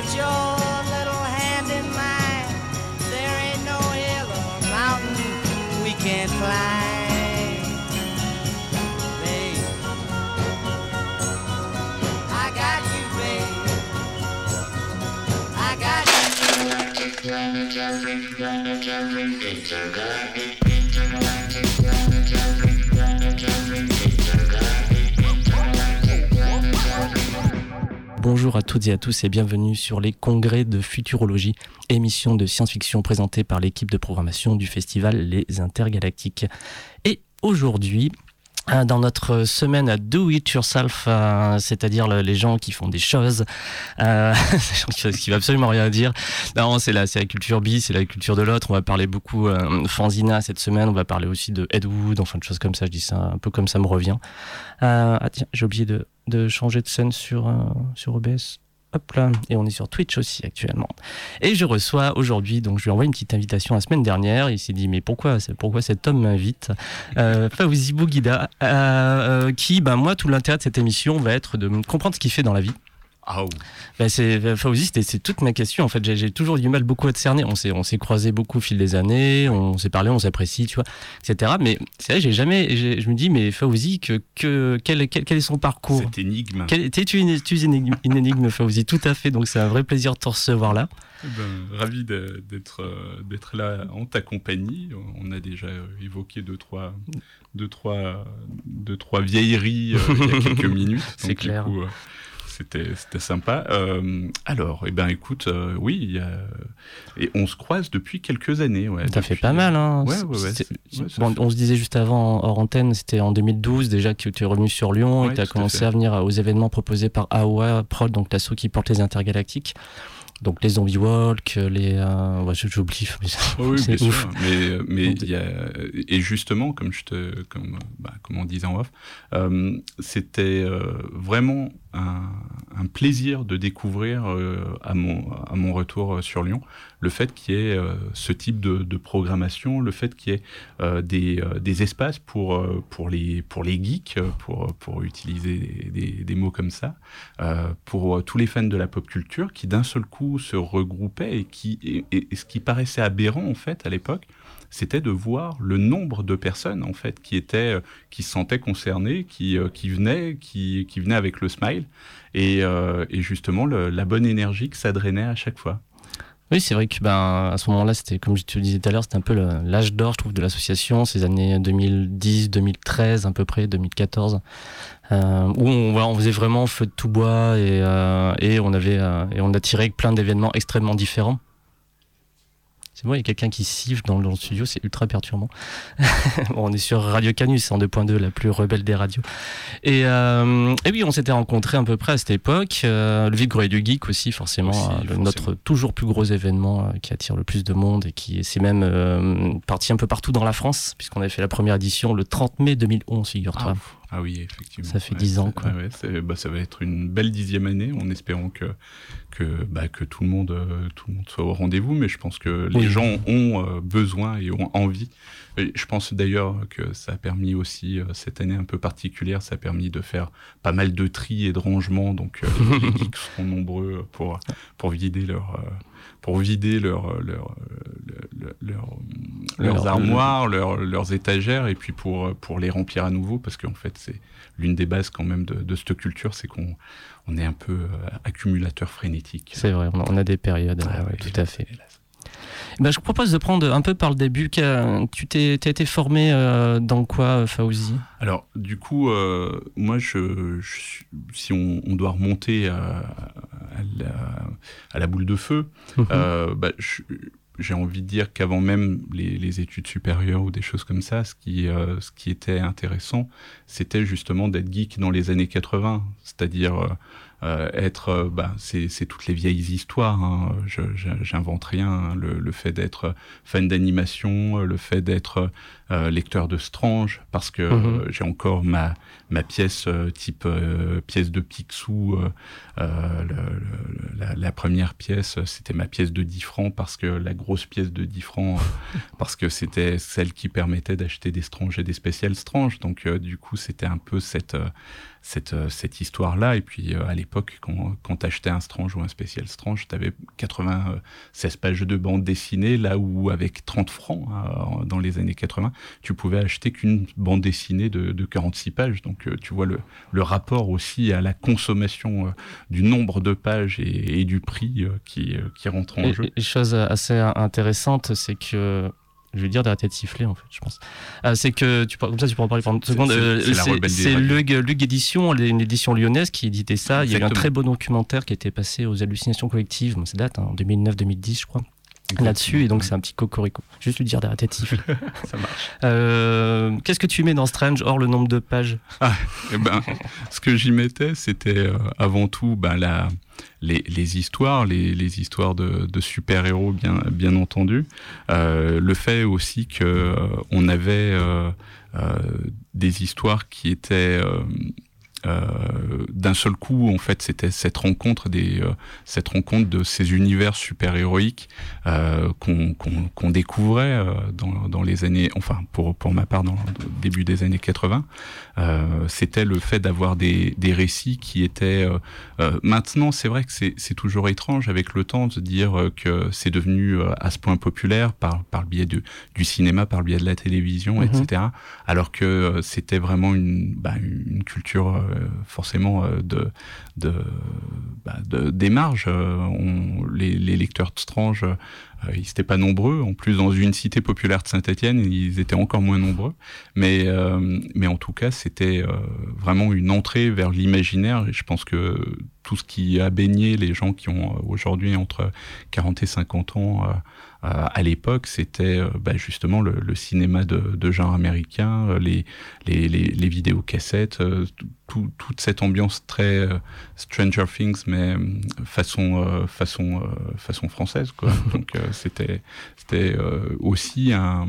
put your little hand in mine. There ain't no hill or mountain we can't climb. Babe, I got you, babe. I got you. Bonjour à toutes et à tous et bienvenue sur les congrès de futurologie, émission de science-fiction présentée par l'équipe de programmation du festival Les Intergalactiques. Et aujourd'hui, dans notre semaine à Do It Yourself, euh, c'est-à-dire le- les gens qui font des choses, euh, ce qui va absolument rien dire. Non, c'est la, la culture bi, c'est la culture de l'autre. On va parler beaucoup euh, fanzina cette semaine. On va parler aussi de Ed Wood, enfin de choses comme ça. Je dis ça un peu comme ça me revient. Euh, ah tiens, j'ai oublié de, de changer de scène sur, euh, sur OBS. Hop là, et on est sur Twitch aussi actuellement. Et je reçois aujourd'hui, donc je lui ai envoyé une petite invitation la semaine dernière. Il s'est dit mais pourquoi, pourquoi cet homme m'invite? Euh, Fawzi Bouguida, euh, euh, qui, ben moi, tout l'intérêt de cette émission va être de comprendre ce qu'il fait dans la vie. Ah, Ben c'est Fawzi, c'était c'est toute ma question. En fait, j'ai j'ai toujours du mal beaucoup à te cerner. On s'est on s'est croisé beaucoup au fil des années, on s'est parlé, on s'apprécie, tu vois, etc. Mais c'est vrai, j'ai jamais, j'ai- je me dis mais que, que quel, quel, quel est son parcours? Cette énigme. quel, une, tu es une énigme, une énigme, Fawzi Tout à fait. Donc c'est un vrai plaisir de te recevoir là. Eh ben, ravi de- d'être d'être là en ta compagnie. On a déjà évoqué deux trois deux trois deux trois vieilleries euh, il y a quelques minutes. C'est du clair. coup, euh, C'était sympa. Euh, alors, eh ben écoute, euh, oui, il y a- et on se croise depuis quelques années. Ouais, Ça fait pas mal, hein Ouais, ouais, bon, on se disait juste avant, hors antenne, c'était en 2012 déjà que tu es revenu sur Lyon et tu as à commencé à venir aux événements proposés par AOA Prod, donc l'assaut qui porte les intergalactiques. Donc les zombie walk, les. Euh, ouais, j'oublie. mais Oui, oui, bien ouf. sûr. Mais, mais il y a, et justement, comme je te, comme, bah, comme on disait en off, euh, c'était euh, vraiment un, plaisir de découvrir euh, à mon à mon retour euh, sur Lyon le fait qu'il y ait euh, ce type de, programmation, le fait qu'il y ait des, des espaces pour pour les pour les geeks, pour pour utiliser des, des, mots comme ça, pour tous les fans de la pop culture qui d'un seul coup se regroupaient et qui et ce qui paraissait aberrant en fait à l'époque, c'était de voir le nombre de personnes en fait qui étaient euh, qui se sentaient concernées, qui euh, qui venaient, qui qui venaient avec le smile et, euh, et justement la bonne énergie que ça drainait à chaque fois. Oui, c'est vrai que ben, à ce moment-là, c'était comme je te le disais tout à l'heure, c'était un peu l'âge d'or, je trouve, de l'association, ces années 2010, 2013 à peu près, 2014, euh, où on, faisait vraiment feu de tout bois et, et on avait et on attirait plein d'événements extrêmement différents. C'est moi, il y a quelqu'un qui siffle dans, dans le studio, c'est ultra perturbant. Bon, on est sur Radio Canus, en 2.2, la plus rebelle des radios. Et, euh, et oui, on s'était rencontrés à peu près à cette époque. Euh, le Vide Grenier du Geek aussi, forcément, Aussi, le- forcément. notre toujours plus gros événement euh, qui attire le plus de monde et qui s'est même euh, parti un peu partout dans la France, puisqu'on avait fait la première édition le 30 mai 2011, figure-toi. Ah oui, effectivement. Ça fait Ouais, 10 ans, quoi. ouais, bah, ça va être une belle dixième année, en espérant que que bah, que tout le monde euh, tout le monde soit au rendez-vous. Mais je pense que les Oui. gens ont euh, besoin et ont envie. Et je pense d'ailleurs que ça a permis aussi euh, cette année un peu particulière, ça a permis de faire pas mal de tri et de rangement. Donc les, geeks seront nombreux pour pour vider leur pour vider leur, leur, leur, leur- leurs Leur- armoires, leurs, leurs étagères, et puis pour, pour les remplir à nouveau, parce qu'en fait, c'est l'une des bases quand même de, de cette culture, c'est qu'on on est un peu euh, accumulateur frénétique. C'est vrai, on a, des périodes, Ah euh, ouais, tout à fait. hélas. Ben, je vous propose de prendre un peu par le début. Tu t'es, t'as été formé euh, dans quoi, Fauzi Alors, du coup, euh, moi, je, je suis- si on, on doit remonter à, à la, à la boule de feu, Euh, bah, je- j'ai envie de dire qu'avant même les, les études supérieures ou des choses comme ça, ce qui, euh, ce qui était intéressant, c'était justement d'être geek dans les années 80, c'est-à-dire euh, euh, être, euh, bah, c'est toutes les vieilles histoires. Hein. J'invente rien. hein. Le, le fait d'être fan d'animation, euh, le fait d'être euh, lecteur de Strange, parce que Mhm. euh, j'ai encore ma ma pièce euh, type euh, pièce de Picsou. euh, euh, le- le- la, la première pièce, c'était ma pièce de 10 francs parce que la grosse pièce de 10 francs, euh, parce que c'était celle qui permettait d'acheter des Strange et des spéciales Strange. Donc, euh, du coup, c'était un peu cette, euh, cette, cette histoire-là. Et puis à l'époque, quand, quand tu achetais un Strange ou un spécial Strange, tu avais 96 pages de bande dessinée, là où avec 30 francs dans les années 80, tu pouvais acheter qu'une bande dessinée de, de 46 pages. Donc tu vois le, le, rapport aussi à la consommation du nombre de pages et, du prix qui, qui rentre en jeu. Et chose assez intéressante, c'est que je vais dire d'arrêter de siffler en fait, je pense. Euh, c'est que tu comme ça tu en parler pendant une seconde. C'est euh, Lug, Édition, une édition lyonnaise qui éditait ça. Il y a eu un très beau documentaire qui a été passé aux hallucinations collectives. Ça date, hein, en 2009-2010 je crois. Là-dessus, et donc c'est un petit cocorico. Juste lui dire d'arrêter de siffler. ça marche. Euh, qu'est-ce que tu mets dans Strange, hors le nombre de pages ah, eh ben, Ce que j'y mettais, c'était avant tout ben, la, les, histoires, les, histoires de, super-héros, bien, bien entendu. Euh, le fait aussi qu'on euh, avait euh, des histoires qui étaient euh, d'un seul coup, en fait, c'était cette rencontre des, euh, cette rencontre de ces univers super héroïques euh, qu'on découvrait euh, dans, dans, les années, enfin pour pour ma part dans le début des années 80. c'était le fait d'avoir des, des récits qui étaient maintenant, c'est vrai que c'est toujours étrange avec le temps de dire que c'est devenu à ce point populaire par par le biais de, du cinéma, par le biais de la télévision, mm-hmm. etc. Alors que c'était vraiment une, bah, une culture euh, forcément euh, de, bah, de, des marges. Euh, les, lecteurs de Strange, ils n'étaient pas nombreux. En plus, dans une cité populaire de Saint-Étienne, ils étaient encore moins nombreux. Mais, mais en tout cas, c'était vraiment une entrée vers l'imaginaire. Et je pense que tout ce qui a baigné les gens qui ont aujourd'hui entre 40 et 50 ans à l'époque, c'était bah, justement le, le, cinéma de, de genre américain, les, les, les, les vidéocassettes, toute cette ambiance très euh, Stranger Things, mais euh, façon, euh, façon, façon française. Quoi. Donc c'était c'était aussi un.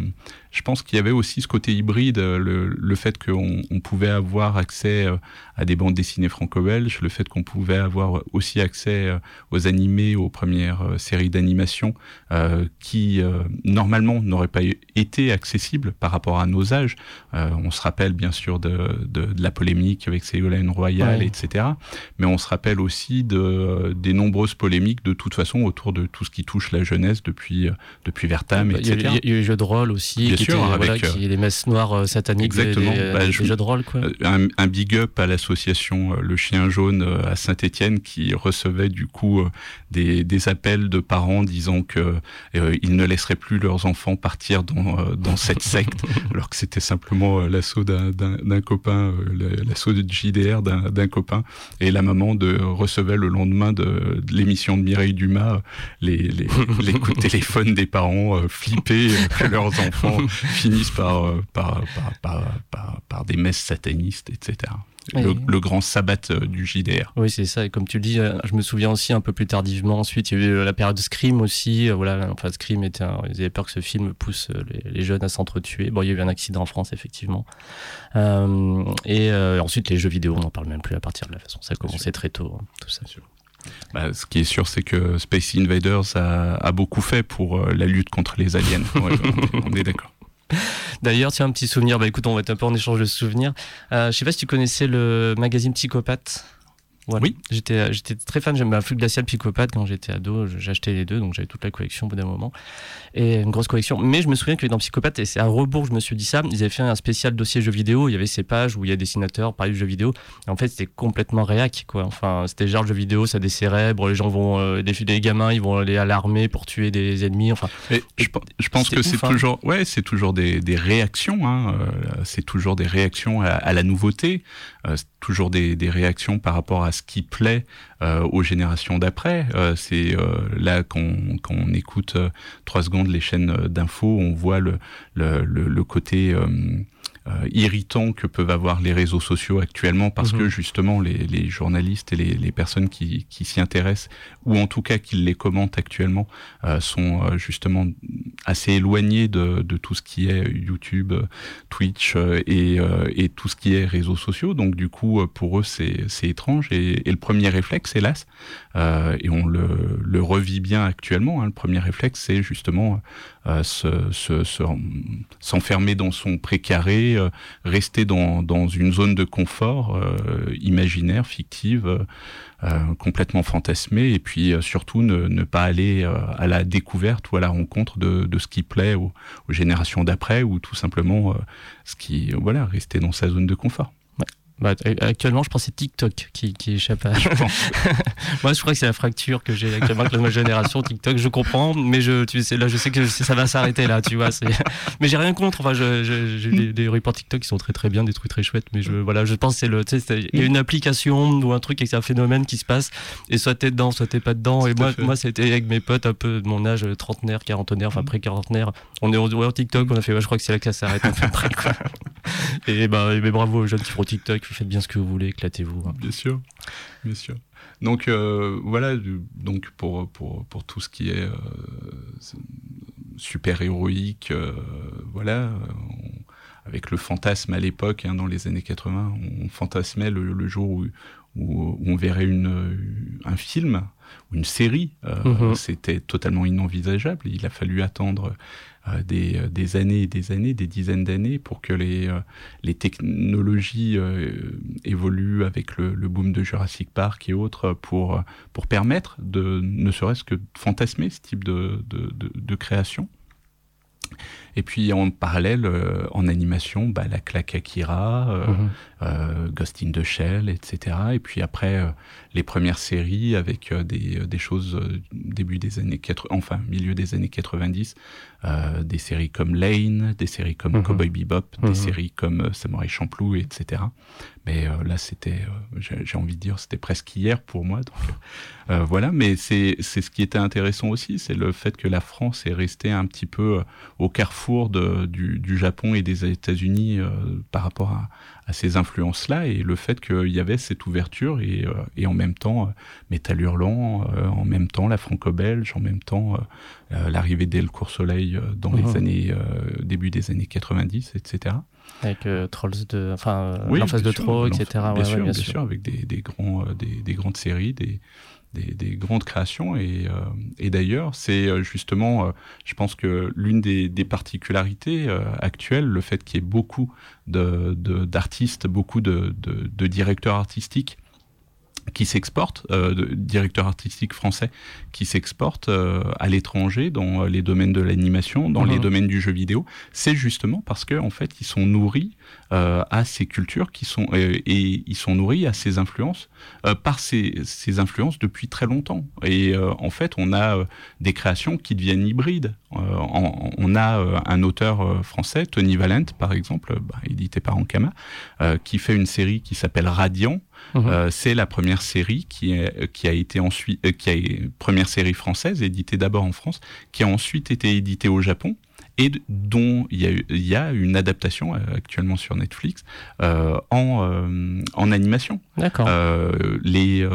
Je pense qu'il y avait aussi ce côté hybride, le, le fait qu'on on pouvait avoir accès à des bandes dessinées franco-belges, le fait qu'on pouvait avoir aussi accès aux animés, aux premières séries d'animation, qui normalement n'auraient pas été accessibles par rapport à nos âges. on se rappelle bien sûr de, de, de la polémique avec Ségolène Royal, etc. Mais on se rappelle aussi de, des nombreuses polémiques de toute façon autour de tout ce qui touche la jeunesse depuis, depuis Vertam, etc. Il y, a, eu les jeux de rôle aussi, Bien qui sûr, avec voilà, qui, les messes noires euh, sataniques exactement. Des, bah, jeux de rôle. Quoi. Un, un big up à l'association euh, Le Chien Jaune euh, à Saint-Étienne qui recevait du coup des, des appels de parents disant que euh, ils ne laisseraient plus leurs enfants partir dans, dans cette secte, alors que c'était simplement l'assaut d'un copain, l'assaut de JDR d'un copain. Et la maman de, recevait le lendemain de, de l'émission de Mireille Dumas les, les, les coups de téléphone des parents euh, flippés euh, que leurs enfants finissent par, euh, par, par, par, par, des messes satanistes, etc. Le, le, grand sabbat du JDR. Oui, c'est ça. Et comme tu le dis, je me souviens aussi un peu plus tardivement. Ensuite, il y a eu la période Scream aussi. Voilà, enfin, Scream était, un, ils avaient peur que ce film pousse les, les jeunes à s'entretuer. Bon, il y a eu un accident en France, effectivement. Euh, et euh, ensuite, les jeux vidéo, on n'en parle même plus à partir de la façon. Ça a commencé très tôt, hein, tout ça. Bah, ce qui est sûr, c'est que Space Invaders a, a, beaucoup fait pour euh, la lutte contre les aliens. Ouais, on est d'accord. D'ailleurs, tiens, un petit souvenir. Bah écoute, on va être un peu en échange de souvenirs. Euh, je sais pas si tu connaissais le magazine Psychopathe. Voilà. Oui. J'étais, euh, j'étais très fan, j'aimais Flux Glacial Psychopathe quand j'étais ado, j'achetais les deux, donc j'avais toute la collection au bout d'un moment. Et une grosse collection. Mais je me souviens que dans Psychopathe, et c'est à rebours je me suis dit ça, ils avaient fait un spécial dossier jeux vidéo, il y avait ces pages où il y a des dessinateurs, par de jeux vidéo. Et en fait, c'était complètement réac, quoi. Enfin, c'était genre jeux vidéo, ça cérèbres, les gens vont, euh, des, des, gamins, ils vont aller à l'armée pour tuer des ennemis, enfin. Et je, je pense que c'est hein. toujours, ouais, c'est toujours des, des réactions, hein. Euh, c'est toujours des réactions à, à la nouveauté, c'est toujours des, des réactions par rapport à ce qui plaît euh, aux générations d'après. Euh, c'est euh, là quand on écoute trois secondes les chaînes d'infos, on voit le, le, le, le côté euh, irritant que peuvent avoir les réseaux sociaux actuellement parce mmh. que justement les, les, journalistes et les, les personnes qui, qui s'y intéressent ou en tout cas qui les commentent actuellement euh, sont euh, justement assez éloignés de, de, tout ce qui est YouTube, Twitch et, et, tout ce qui est réseaux sociaux. Donc du coup, pour eux, c'est étrange. Et, et, le premier réflexe, hélas, et on le, le, revit bien actuellement, hein, le premier réflexe, c'est justement s'enfermer se, se, dans son précaré, rester dans, dans, une zone de confort imaginaire, fictive. Euh, complètement fantasmé et puis euh, surtout ne, ne, pas aller euh, à la découverte ou à la rencontre de, de ce qui plaît aux, aux générations d'après ou tout simplement ce qui voilà rester dans sa zone de confort. Bah, actuellement, je pense que c'est TikTok qui, qui échappe à. Je Moi, je crois que c'est la fracture que j'ai actuellement avec la nouvelle génération. TikTok, je comprends, mais je, tu sais, là, je sais que ça va s'arrêter là, tu vois. Mais j'ai rien contre. Enfin, j'ai des, des reports TikTok qui sont très très bien, des trucs très chouettes. Mais je, voilà, je pense que c'est le, il y a une application ou un truc et c'est un phénomène qui se passe. Et soit t'es dedans, soit t'es pas dedans. Et moi, moi, c'était avec mes potes un peu de mon âge, trentenaire, quarantenaire, enfin pré-quarantenaire. On est en TikTok, on a fait, ouais, je crois que c'est là que ça s'arrête. Après, quoi. Et ben, mais bravo aux jeunes qui font TikTok faites bien ce que vous voulez, éclatez-vous. Hein. Bien sûr, bien sûr. Donc euh, voilà, donc pour, pour, pour, tout ce qui est euh, super héroïque, euh, voilà, avec le fantasme à l'époque, hein, dans les années 80, on fantasmait le, jour où, où, on verrait une, un film ou une série. Mm-hmm. C'était totalement inenvisageable. Il a fallu attendre euh, des, euh, des, années et des années, des dizaines d'années pour que les, euh, les technologies évoluent avec le, le, boom de Jurassic Park et autres pour, pour permettre de ne serait-ce que fantasmer ce type de, de, de, de création. Et puis en parallèle, euh, en animation, bah, la claque Akira, euh, mhm. euh, Ghost in the Shell, etc. Et puis après, les premières séries avec des, des, choses début des années 80, enfin milieu des années 90, des séries comme Lane, des séries comme mhm. Cowboy Bebop, des mhm. séries comme Samurai Champloo, etc. Mais là, c'était, j'ai envie de dire, c'était presque hier pour moi. Donc voilà, mais c'est ce qui était intéressant aussi, c'est le fait que la France est restée un petit peu au carrefour de, du, Japon et des États-Unis euh, par rapport à, ces influences-là et le fait qu'il y avait cette ouverture et, euh, et en même temps euh, Métal Hurlant, en même temps la franco-belge, en même temps l'arrivée d'El Soleil dans les années début des années 90, etc. Avec Trolls de, enfin, l'enfance de Troll, etc. Bien, sûr, bien, sûr. avec des, des grands, des, des, grandes séries, des, des, grandes créations. Et, euh, d'ailleurs, c'est euh, justement, euh, je pense que l'une des, particularités actuelles, le fait qu'il y ait beaucoup d'artistes, de, beaucoup de, de, directeurs artistiques qui s'exportent, euh, directeurs artistiques français qui s'exportent à l'étranger dans les domaines de l'animation, dans les mhm. domaines du jeu vidéo, c'est justement parce que en fait ils sont nourris euh, à ces cultures qui sont euh, et ils sont nourris à ces influences euh, par ces, ces, influences depuis très longtemps. Et en fait, on a des créations qui deviennent hybrides. on a un auteur français, Tony Valent, par exemple, bah, édité par Ankama, qui fait une série qui s'appelle Radiant. Mhm. c'est la première série qui, qui a été ensuite, qui a première série française éditée d'abord en France, qui a ensuite été éditée au Japon et dont il y, a, il y a une adaptation euh, actuellement sur Netflix euh, en, euh, en animation. D'accord. Les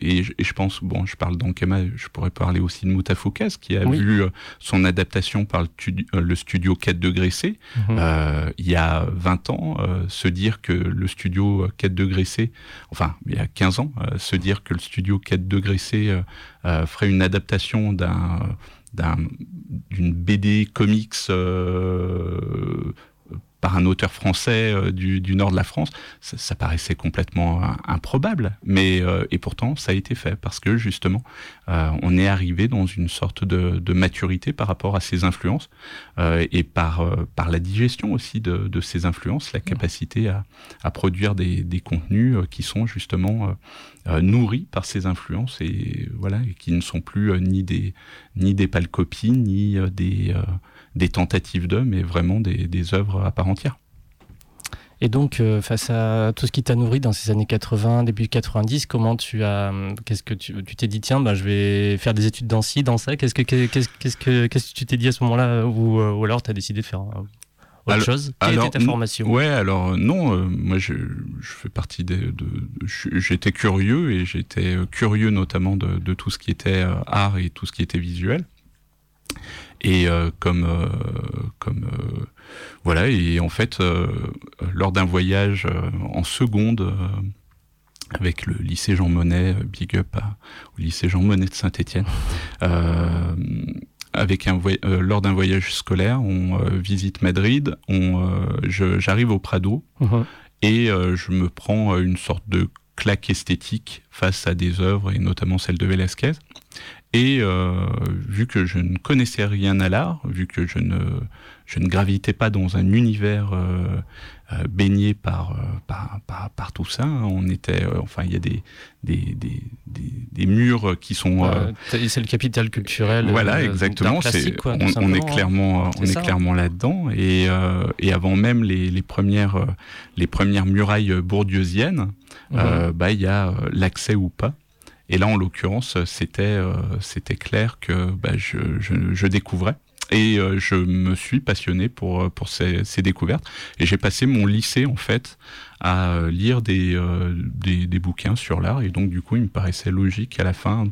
et, et, je pense bon, je parle d'Ankama, je pourrais parler aussi de Moutafoukaz qui a vu son adaptation par le, le studio 4 degrés C il y a 20 ans. se dire que le studio 4 degrés C, enfin il y a 15 ans, se dire que le studio 4 degrés C ferait une adaptation d'un d'une BD comics euh, par un auteur français euh, du, du, nord de la France, ça, ça paraissait complètement euh, improbable. Mais et pourtant, ça a été fait parce que justement, on est arrivé dans une sorte de, de, maturité par rapport à ces influences et par par la digestion aussi de, de ces influences, la capacité à, à produire des, des, contenus qui sont justement nourris par ces influences et voilà et qui ne sont plus euh, ni des ni des pâles copies ni euh, des des tentatives d'eux mais vraiment des, des œuvres à part entière. Et donc, face à tout ce qui t'a nourri dans ces années 80, début 90, comment tu as, qu'est-ce que tu, t'es dit, tiens, bah, je vais faire des études dans ci, dans ça. Qu'est-ce que, qu'est-ce, que, qu'est-ce que tu t'es dit à ce moment-là, ou, ou alors tu as décidé de faire autre alors, chose? Quelle alors, était ta formation? Ouais, alors euh, non, euh, moi je, je, fais partie des. De, j'étais curieux et j'étais euh, curieux notamment de, de, tout ce qui était art et tout ce qui était visuel. Et comme, comme voilà, et en fait, lors d'un voyage en seconde avec le lycée Jean Monnet, big up au lycée Jean Monnet de Saint-Étienne, avec un lors d'un voyage scolaire, on visite Madrid, on, j'arrive au Prado. Uh-huh. Et je me prends une sorte de claque esthétique face à des œuvres, et notamment celle de Velázquez. Et euh, vu que je ne connaissais rien à l'art, vu que je ne, je ne gravitais pas dans un univers euh, euh, baigné par, par, par, tout ça, hein, on était, enfin, il y a des, des, des, des, murs qui sont. c'est le capital culturel. Voilà, exactement. C'est, on, on, est clairement, on est clairement là-dedans. Et, et avant même les, les premières, les premières murailles bourdieusiennes, mhm. bah, il y a l'accès ou pas. Et là, en l'occurrence, c'était euh, c'était clair que bah, je, je, je, découvrais. Et euh, je me suis passionné pour, euh, pour ces, ces découvertes. Et j'ai passé mon lycée, en fait, à lire des, des, des, bouquins sur l'art. Et donc, du coup, il me paraissait logique à la fin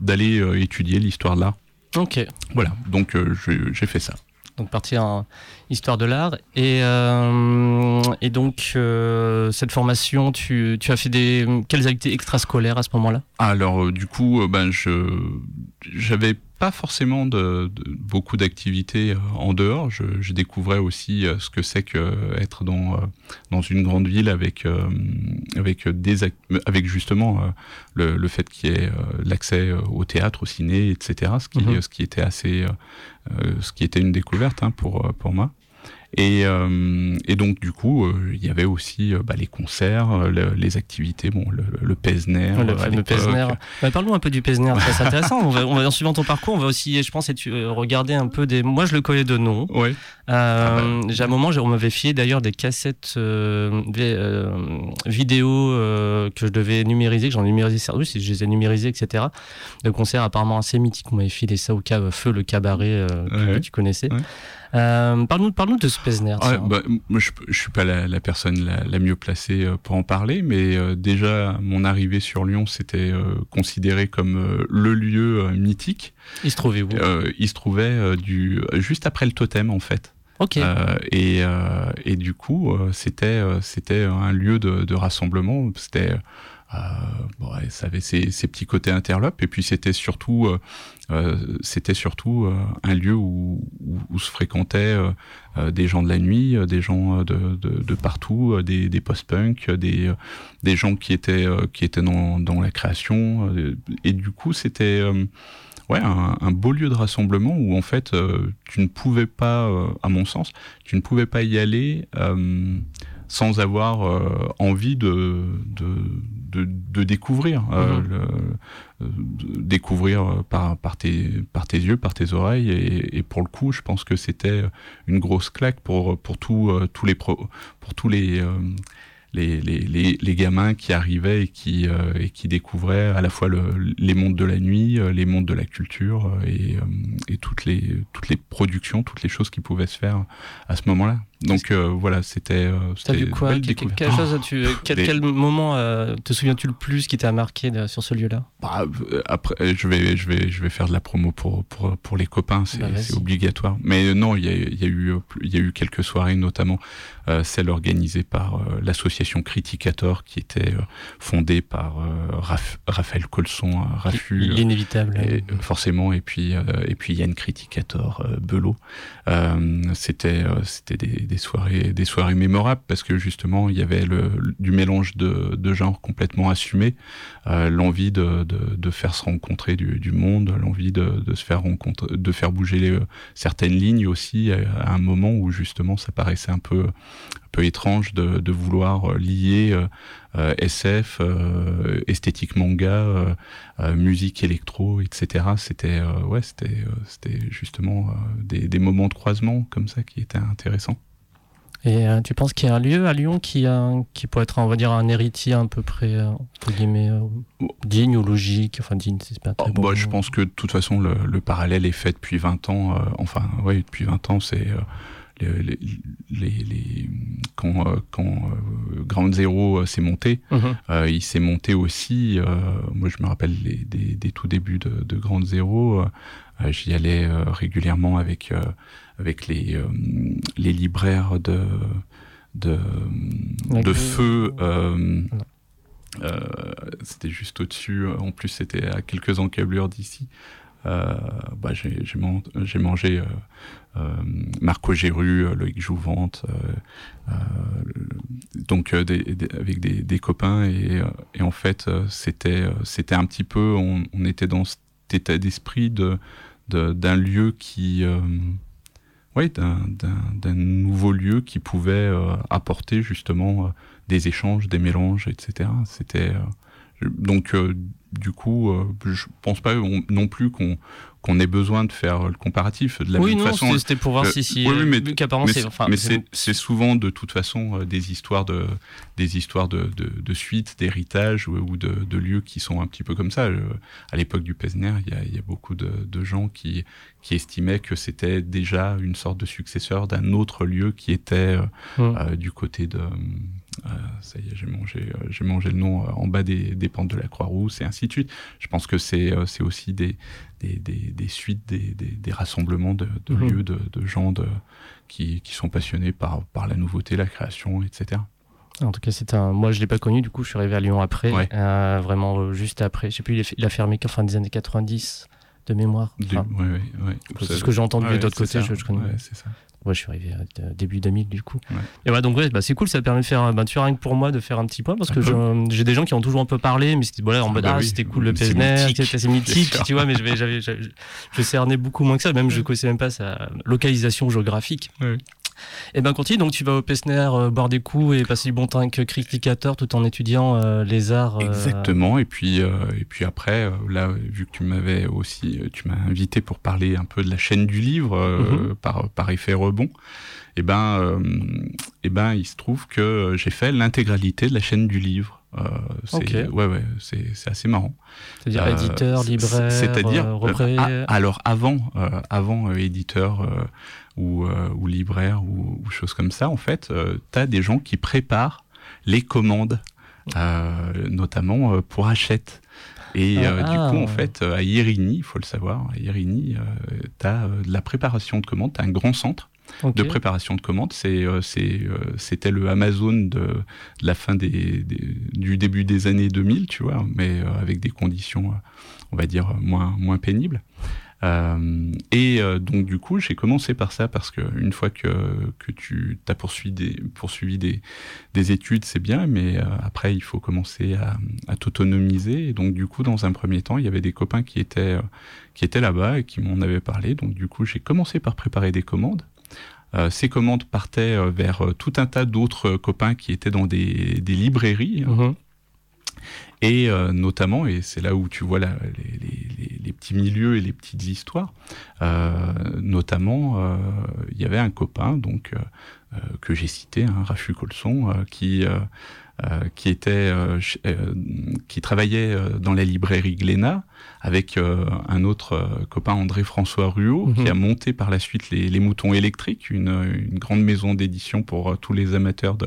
d'aller étudier l'histoire de l'art. Ok. Voilà, donc j'ai fait ça donc partir en histoire de l'art. Et, euh, et donc, euh, cette formation, tu, tu, as fait des, quelles activités extrascolaires à ce moment-là? Alors, euh, du coup, ben, j'avais pas forcément de, beaucoup d'activités euh, en dehors. Je, je, découvrais aussi euh, ce que c'est dans, euh, dans une grande ville avec, avec, des, avec justement le, le fait qu'il y ait l'accès au théâtre, au ciné, etc. Ce qui, mhm. ce qui était assez, ce qui était une découverte hein, pour, pour moi. Et, euh, et, donc du coup, euh, il y avait aussi euh, bah, les concerts, les activités, bon, le, le Pesner. Le fameux Pesner. Bah, parlons un peu du Pesner, c'est intéressant. on va, on va, en suivant ton parcours, on va aussi, je pense, regarder un peu des. Moi, je le connais de nom. Ouais. Ah bah. J'ai un moment, on m'avait fié d'ailleurs des cassettes vidéo que je devais numériser, que j'en numérisé, oui, je les ai numérisées, etc. De concerts apparemment assez mythiques. On m'avait filé ça au cas Feu le cabaret que tu connaissais. Euh, parle-nous, parle de Spesner. bah, moi, je, je suis pas la, la personne la, la, mieux placée euh, pour en parler, mais euh, déjà mon arrivée sur Lyon, c'était euh, considéré comme euh, le lieu mythique. Il se trouvait où? Il se trouvait du juste après le totem en fait. Ok. et, et du coup, c'était c'était un lieu de, de rassemblement. C'était euh, bon, ça avait ses, ses, petits côtés interlopes et puis c'était surtout euh, euh c'était surtout euh, un lieu où, où, où se fréquentaient des gens de la nuit, des gens de, de, de partout, des, des post-punk, des, des gens qui étaient qui étaient dans, dans la création et du coup c'était ouais, un, un, beau lieu de rassemblement où en fait tu ne pouvais pas, à mon sens, tu ne pouvais pas y aller sans avoir euh, envie de, de, de, de découvrir, euh, mhm. le, euh, découvrir par, par, tes, par tes yeux, par tes oreilles. Et, et pour le coup, je pense que c'était une grosse claque pour, pour, tout, tous les pro, pour tous les les, les, les, gamins qui arrivaient et qui, euh, et qui découvraient à la fois le, les mondes de la nuit, les mondes de la culture euh, et, et, toutes, les, toutes les productions, toutes les choses qui pouvaient se faire à ce moment-là. Donc voilà, c'était. T'as vu quoi quel, chose tu, quel, quel, moment te souviens-tu le plus qui t'a marqué sur ce lieu-là? Bah, Après, je vais, je, vais, je vais faire de la promo pour, pour, pour les copains, c'est bah, obligatoire. Mais non, il y a, y, a eu, y a eu quelques soirées, notamment euh, celle organisée par euh, l'association Criticator qui était euh, fondée par Raphaël Colson, Raffu. L'inévitable. forcément, et puis, et puis Yann Criticator, Belot. c'était c'était des, des, soirées, des soirées mémorables parce que justement, il y avait le, du mélange de, de genres complètement assumé, l'envie de, de, de, faire se rencontrer du, du monde, l'envie de, de se faire de faire bouger certaines lignes aussi à un moment où justement ça paraissait un peu un peu étrange de, de vouloir lier euh, euh SF, euh, esthétique manga, euh, musique électro, etc. C'était ouais, c'était c'était justement des, des, moments de croisement comme ça qui étaient intéressants. Et tu penses qu'il y a un lieu à Lyon qui, qui pourrait être, on va dire, un héritier à peu près, entre guillemets, digne ou logique Enfin, digne, c'est pas très oh, bon. Bah, je pense que de toute façon, le, le, parallèle est fait depuis 20 ans. enfin, ouais, depuis 20 ans, c'est les, les, quand, quand Ground Zero s'est monté, Mhm. il s'est monté aussi. moi, je me rappelle des, des tout débuts de, de Ground Zero. J'y allais régulièrement avec avec les les libraires de de, de feu. Euh, euh, c'était juste au-dessus. En plus, c'était à quelques encablures d'ici. Euh, bah, j'ai man mangé euh, euh, Marco Géru, Loïc Jouvante, donc des, des, avec des, des, copains et, et en fait c'était c'était un petit peu on, on, était dans cet état d'esprit de d'un lieu qui oui, d'un nouveau lieu qui pouvait euh, apporter justement euh, des échanges, des mélanges, etc. C'était euh, donc du coup, je pense pas non plus qu'on qu'on ait besoin de faire le comparatif de la oui, même non, façon. C'était pour voir si, si oui, oui, mais, mais, enfin, mais c'est souvent de toute façon euh, des histoires de des histoires de, de, de suite, d'héritage ou, ou de, de, lieux qui sont un petit peu comme ça. à l'époque du Pesner, il y a, y a, beaucoup de, de, gens qui qui estimaient que c'était déjà une sorte de successeur d'un autre lieu qui était euh, hum. euh, du côté de euh, ça y est, j'ai mangé, euh, j'ai mangé le nom en bas des, des pentes de la Croix-Rousse et ainsi de suite. Je pense que c'est c'est aussi des des, des, des, suites, des, rassemblements de, de Mhm. lieux, de, de gens de, qui, qui, sont passionnés par, par la nouveauté, la création, etc. En tout cas, c'est un. Moi, je l'ai pas connu. Du coup, je suis arrivé à Lyon après, Ouais. euh, vraiment euh, juste après. Je sais plus, il a, fait- il a fermé qu'en fin des années 90 de mémoire. Enfin, ouais, ouais, c'est ce que j'ai entendu c'est côtés. ça. Je, je connais. C'est ça. Ouais, je suis arrivé euh, début 2000 du coup. Ouais. Et voilà, donc ouais, bah, c'est cool, ça permet de faire, bah, tu vois, rien que pour moi, de faire un petit point parce que je- j'ai des gens qui ont toujours un peu parlé, mais c'était voilà, en Ah mode bah ah, oui, c'était cool le Pesner, mythique, c'était mythique, tu vois, mais j'avais, j'avais, j'avais- je cernais beaucoup moins que ça, même je connaissais même pas sa localisation géographique. Ouais. Et ben continue, donc tu vas au Pesner euh, boire des coups et passer du bon temps avec criticateur tout en étudiant euh, les arts. euh, Exactement. Et puis, et puis après, là, vu que tu m'avais aussi, tu m'as invité pour parler un peu de la chaîne du livre Mhm. par, par effet rebond. Et ben, euh, et ben, il se trouve que j'ai fait l'intégralité de la chaîne du livre. Euh, c'est, Ok. ouais, ouais, c'est, c'est assez marrant. C'est-à-dire Euh, éditeur, libraire, c'est-à-dire euh, ah, alors avant avant éditeur ou, euh, ou libraire ou, ou choses comme ça en fait tu as des gens qui préparent les commandes euh, notamment euh, pour Hachette et Ah, euh, du ah. coup en fait euh, à Irini il faut le savoir à Irini tu as de la préparation de commandes tu as un grand centre de préparation de commandes. C'est, euh, euh, c'était le Amazon de, de la fin des, des- du début des années 2000, tu vois, mais euh, avec des conditions, euh, on va dire, moins, moins pénibles. Euh, et euh, donc du coup, j'ai commencé par ça parce que une fois que, que tu as poursuivi des, études, c'est bien, mais euh, après, il faut commencer à, t'autonomiser. Et donc du coup, dans un premier temps, il y avait des copains qui étaient, qui étaient là-bas et qui m'en avaient parlé. Donc du coup, j'ai commencé par préparer des commandes. Ces commandes partaient vers tout un tas d'autres copains qui étaient dans des, librairies Mhm. Et euh, notamment, et c'est là où tu vois les, petits milieux et les petites histoires, euh, notamment, euh, il y avait un copain donc que j'ai cité, hein, Rafu Colson, qui qui était euh, ch- euh, qui travaillait euh, dans la librairie Glénat avec euh, un autre euh, copain André François Ruot Mhm. qui a monté par la suite les, les Moutons électriques, une, une grande maison d'édition pour euh, tous les amateurs de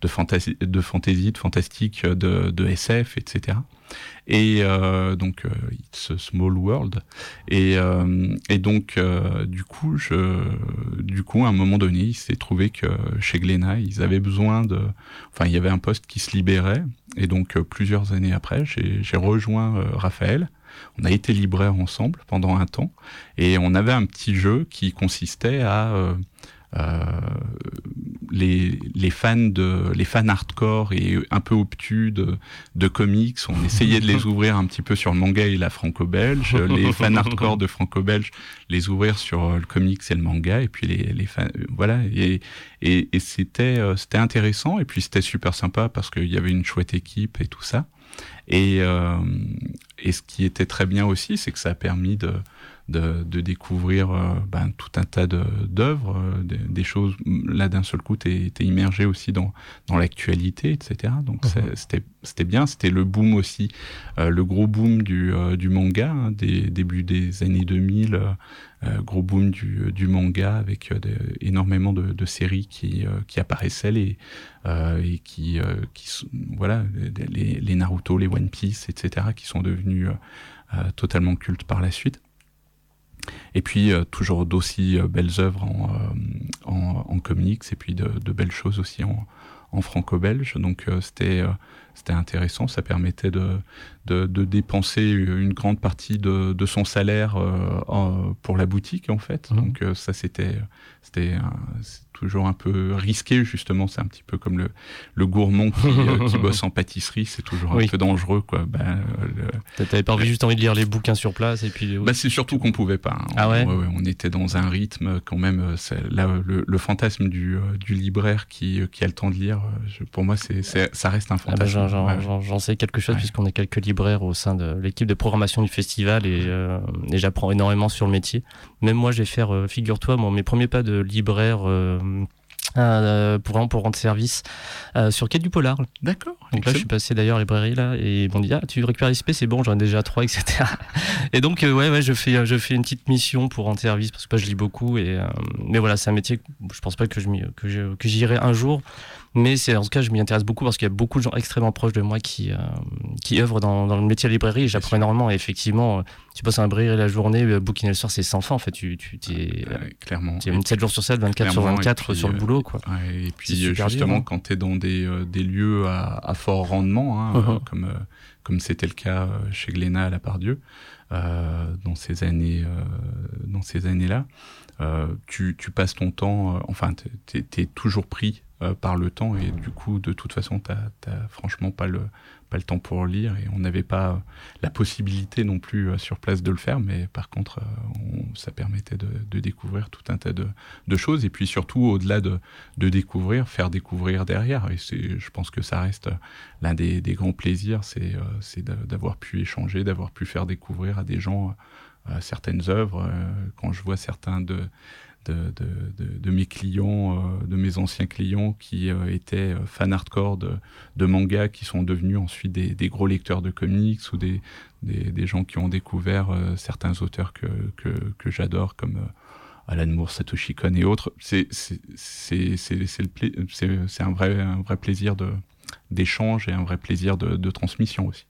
de fantasy, de fantasy, de fantastique, de, de SF, etc. Et euh, donc, euh, It's a Small World. Et, euh, et donc, euh, du coup, je, du coup, à un moment donné, il s'est trouvé que chez Glénat, ils avaient besoin de, enfin, il y avait un poste qui se libérait. Et donc, plusieurs années après, j'ai rejoint Raphaël. On a été libraires ensemble pendant un temps, et on avait un petit jeu qui consistait à les, les fans de les fans hardcore et un peu obtus de, de comics, on essayait de les ouvrir un petit peu sur le manga et la franco-belge, les fans hardcore de franco-belge les ouvrir sur euh, le comics et le manga et puis les, les fans euh, voilà. Et, et, et c'était euh, c'était intéressant et puis c'était super sympa parce qu'il y avait une chouette équipe et tout ça. Et, et ce qui était très bien aussi, c'est que ça a permis de, de, découvrir euh, ben, tout un tas d'œuvres, euh, des, choses. Là, d'un seul coup, tu es, immergé aussi dans, dans l'actualité, etc. Donc, mhm. c'était bien. C'était le boom aussi, euh, le gros boom du, du manga, hein, des début des années 2000. gros boom du, du manga avec énormément de, séries qui, qui apparaissaient les, et qui, qui voilà les, les, Naruto, les One Piece, etc. qui sont devenus totalement cultes par la suite. Et puis euh, toujours d'aussi euh, belles œuvres en, euh, en, comics et puis de, belles choses aussi en, en franco-belge. Donc c'était c'était intéressant, ça permettait de, de, dépenser une grande partie de, de son salaire pour la boutique en fait. Mmh. Donc ça c'était c'était toujours un peu risqué, justement. C'est un petit peu comme le, le gourmand qui, euh, bosse en pâtisserie, c'est toujours un peu dangereux, quoi. Ben, T'avais pas envie, juste envie de lire les bouquins sur place et puis. Bah, c'est surtout qu'on pouvait pas. Hein. Ah ouais, On était dans un rythme quand même. Euh, là, le, fantasme du, euh, du, libraire qui, qui a le temps de lire, pour moi, c'est, ça reste un ah bah, j'en, sais quelque chose puisqu'on est quelques libraires au sein de l'équipe de programmation du festival et, et j'apprends énormément sur le métier. Même moi, je vais faire, figure-toi, mes premiers pas de libraire euh, pour vraiment pour rendre service euh, sur Quai du Polar. D'accord. Donc là, je suis passé d'ailleurs à la librairie là et ils m'ont dit ah tu récupères l'ISP c'est bon j'en ai déjà trois etc. et donc euh, ouais ouais je fais je fais une petite mission pour rendre service parce que je lis beaucoup et mais voilà c'est un métier je pense pas que je que que j'irai un jour mais c'est en tout cas, je m'y intéresse beaucoup parce qu'il y a beaucoup de gens extrêmement proches de moi qui, euh, qui œuvrent dans, dans, le métier de librairie j'apprends énormément. Et effectivement, euh, tu passes un librairie la journée, euh, bouquiner le soir, c'est sans fin. En fait, tu, tu es, clairement. Tu es 7 jours sur 7, 24 sur 24 sur le boulot. Quoi. et puis, justement, quand tu es dans des, des lieux à, à fort rendement, hein, uh-huh. comme comme c'était le cas chez Glénat à la Pardieu, euh, dans ces années, dans ces années-là, tu, tu, passes ton temps, enfin, tu es, toujours pris euh, par le temps. Et du coup de toute façon tu n'as franchement pas le, pas le temps pour lire. Et on n'avait pas la possibilité non plus euh, sur place de le faire. Mais par contre euh, ça permettait de, découvrir tout un tas de, choses. Et puis surtout au-delà de, de, découvrir faire découvrir derrière. Et je pense que ça reste l'un des, des, grands plaisirs. C'est d'avoir pu échanger d'avoir pu faire découvrir à des gens certaines œuvres. Quand je vois certains de de, mes clients, euh, de mes anciens clients qui euh, étaient euh, fans hardcore de, de manga, qui sont devenus ensuite des, gros lecteurs de comics ou des, gens qui ont découvert certains auteurs que, j'adore comme Alan Moore, Satoshi Kon et autres. C'est un vrai plaisir d'échange et un vrai plaisir de, transmission aussi.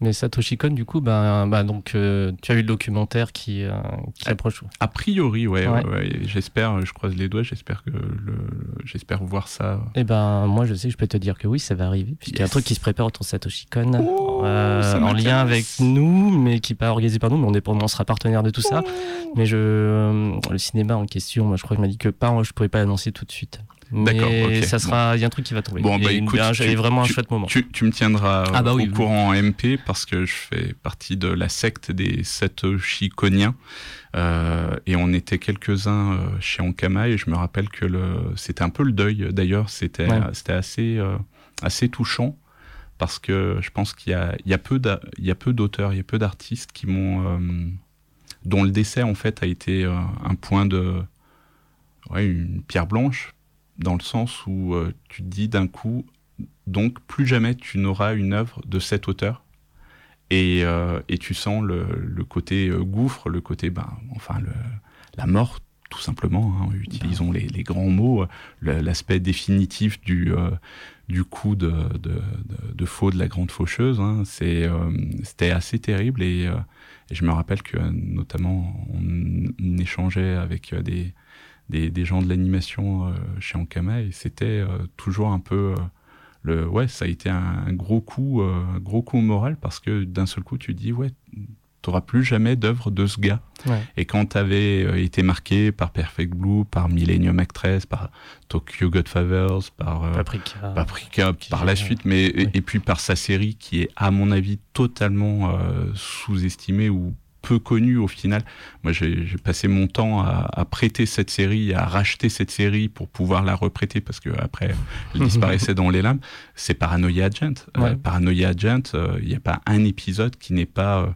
Mais Satoshi Kon, du coup, ben donc, euh, tu as vu le documentaire qui, euh, qui approche. A priori, ouais. ouais. J'espère, je croise les doigts, j'espère que le, j'espère voir ça. Eh ben, moi, je sais, je peux te dire que oui, ça va arriver. Puisqu'il y a un truc qui se prépare autour de Satoshi Kon, oh, euh, en lien avec nous, mais qui n'est pas organisé par nous, mais on, est, on sera partenaire de tout ça. Oh. Mais je, le cinéma en question, moi, je crois qu'il m'a dit que pas, je pourrais pas l'annoncer tout de suite. D'accord. Ça sera, il y a un truc qui va tomber. Bon, bah, écoute, j'avais vraiment un chouette moment. Tu, me tiendras ah, bah au courant en MP parce que je fais partie de la secte des Satoshi Koniens. Euh, et on était quelques-uns euh, chez Ankama et je me rappelle que le, c'était un peu le deuil. D'ailleurs, c'était, c'était assez, euh, assez touchant parce que je pense qu'il y a, il y a peu, il y a peu d'auteurs, il y a peu d'artistes qui m'ont, euh, dont le décès en fait a été un point de, ouais, une pierre blanche dans le sens où euh, tu te dis d'un coup, donc plus jamais tu n'auras une œuvre de cet auteur. Et, euh, et tu sens le, le côté euh, gouffre, le côté, ben, enfin, le, la mort, tout simplement. Hein, utilisons les, les, grands mots, l'aspect définitif du, du coup de, de, de, faux de la grande faucheuse. Hein, C'était assez terrible et, et, je me rappelle que notamment on échangeait avec des des, gens de l'animation euh, chez Ankama et c'était euh, toujours un peu euh, le ouais ça a été un, gros coup gros coup moral parce que d'un seul coup tu dis ouais t'auras plus jamais d'œuvre de ce gars. Et quand t'avais été marqué par Perfect Blue par Millennium Actress par Tokyo Godfathers par Paprika, par la suite mais et, puis par sa série qui est à mon avis totalement sous-estimée ou peu connue au final. Moi, j'ai passé mon temps à, à, prêter cette série, à racheter cette série pour pouvoir la reprêter parce que après, elle disparaissait dans les lames. C'est Paranoia Agent. Euh, Paranoia Agent, euh, il n'y a pas un épisode qui n'est pas euh,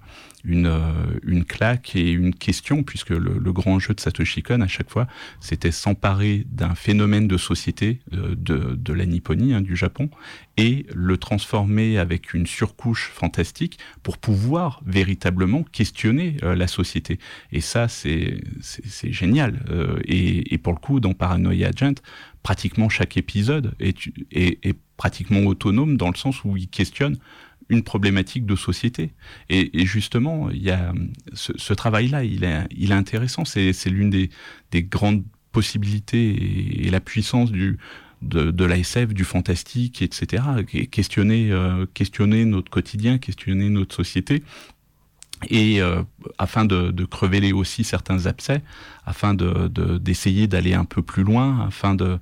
une, euh, une claque et une question, puisque le, le, grand jeu de Satoshi Kon, à chaque fois, c'était s'emparer d'un phénomène de société euh, de, de, la Nipponie, hein, du Japon, et le transformer avec une surcouche fantastique pour pouvoir véritablement questionner euh, la société. Et ça, c'est génial. Euh, et, et, pour le coup, dans Paranoia Agent, pratiquement chaque épisode est, est, est pratiquement autonome dans le sens où il questionne une problématique de société. Et, et justement, il y a ce, ce travail-là, il est, il est intéressant. C'est l'une des, des, grandes possibilités et, la puissance du, de, de l'ASF, du fantastique, etc. Questionner, euh, questionner notre quotidien, questionner notre société. Et euh, afin de, de, aussi certains abcès, afin d'essayer de, d'aller un peu plus loin, afin de,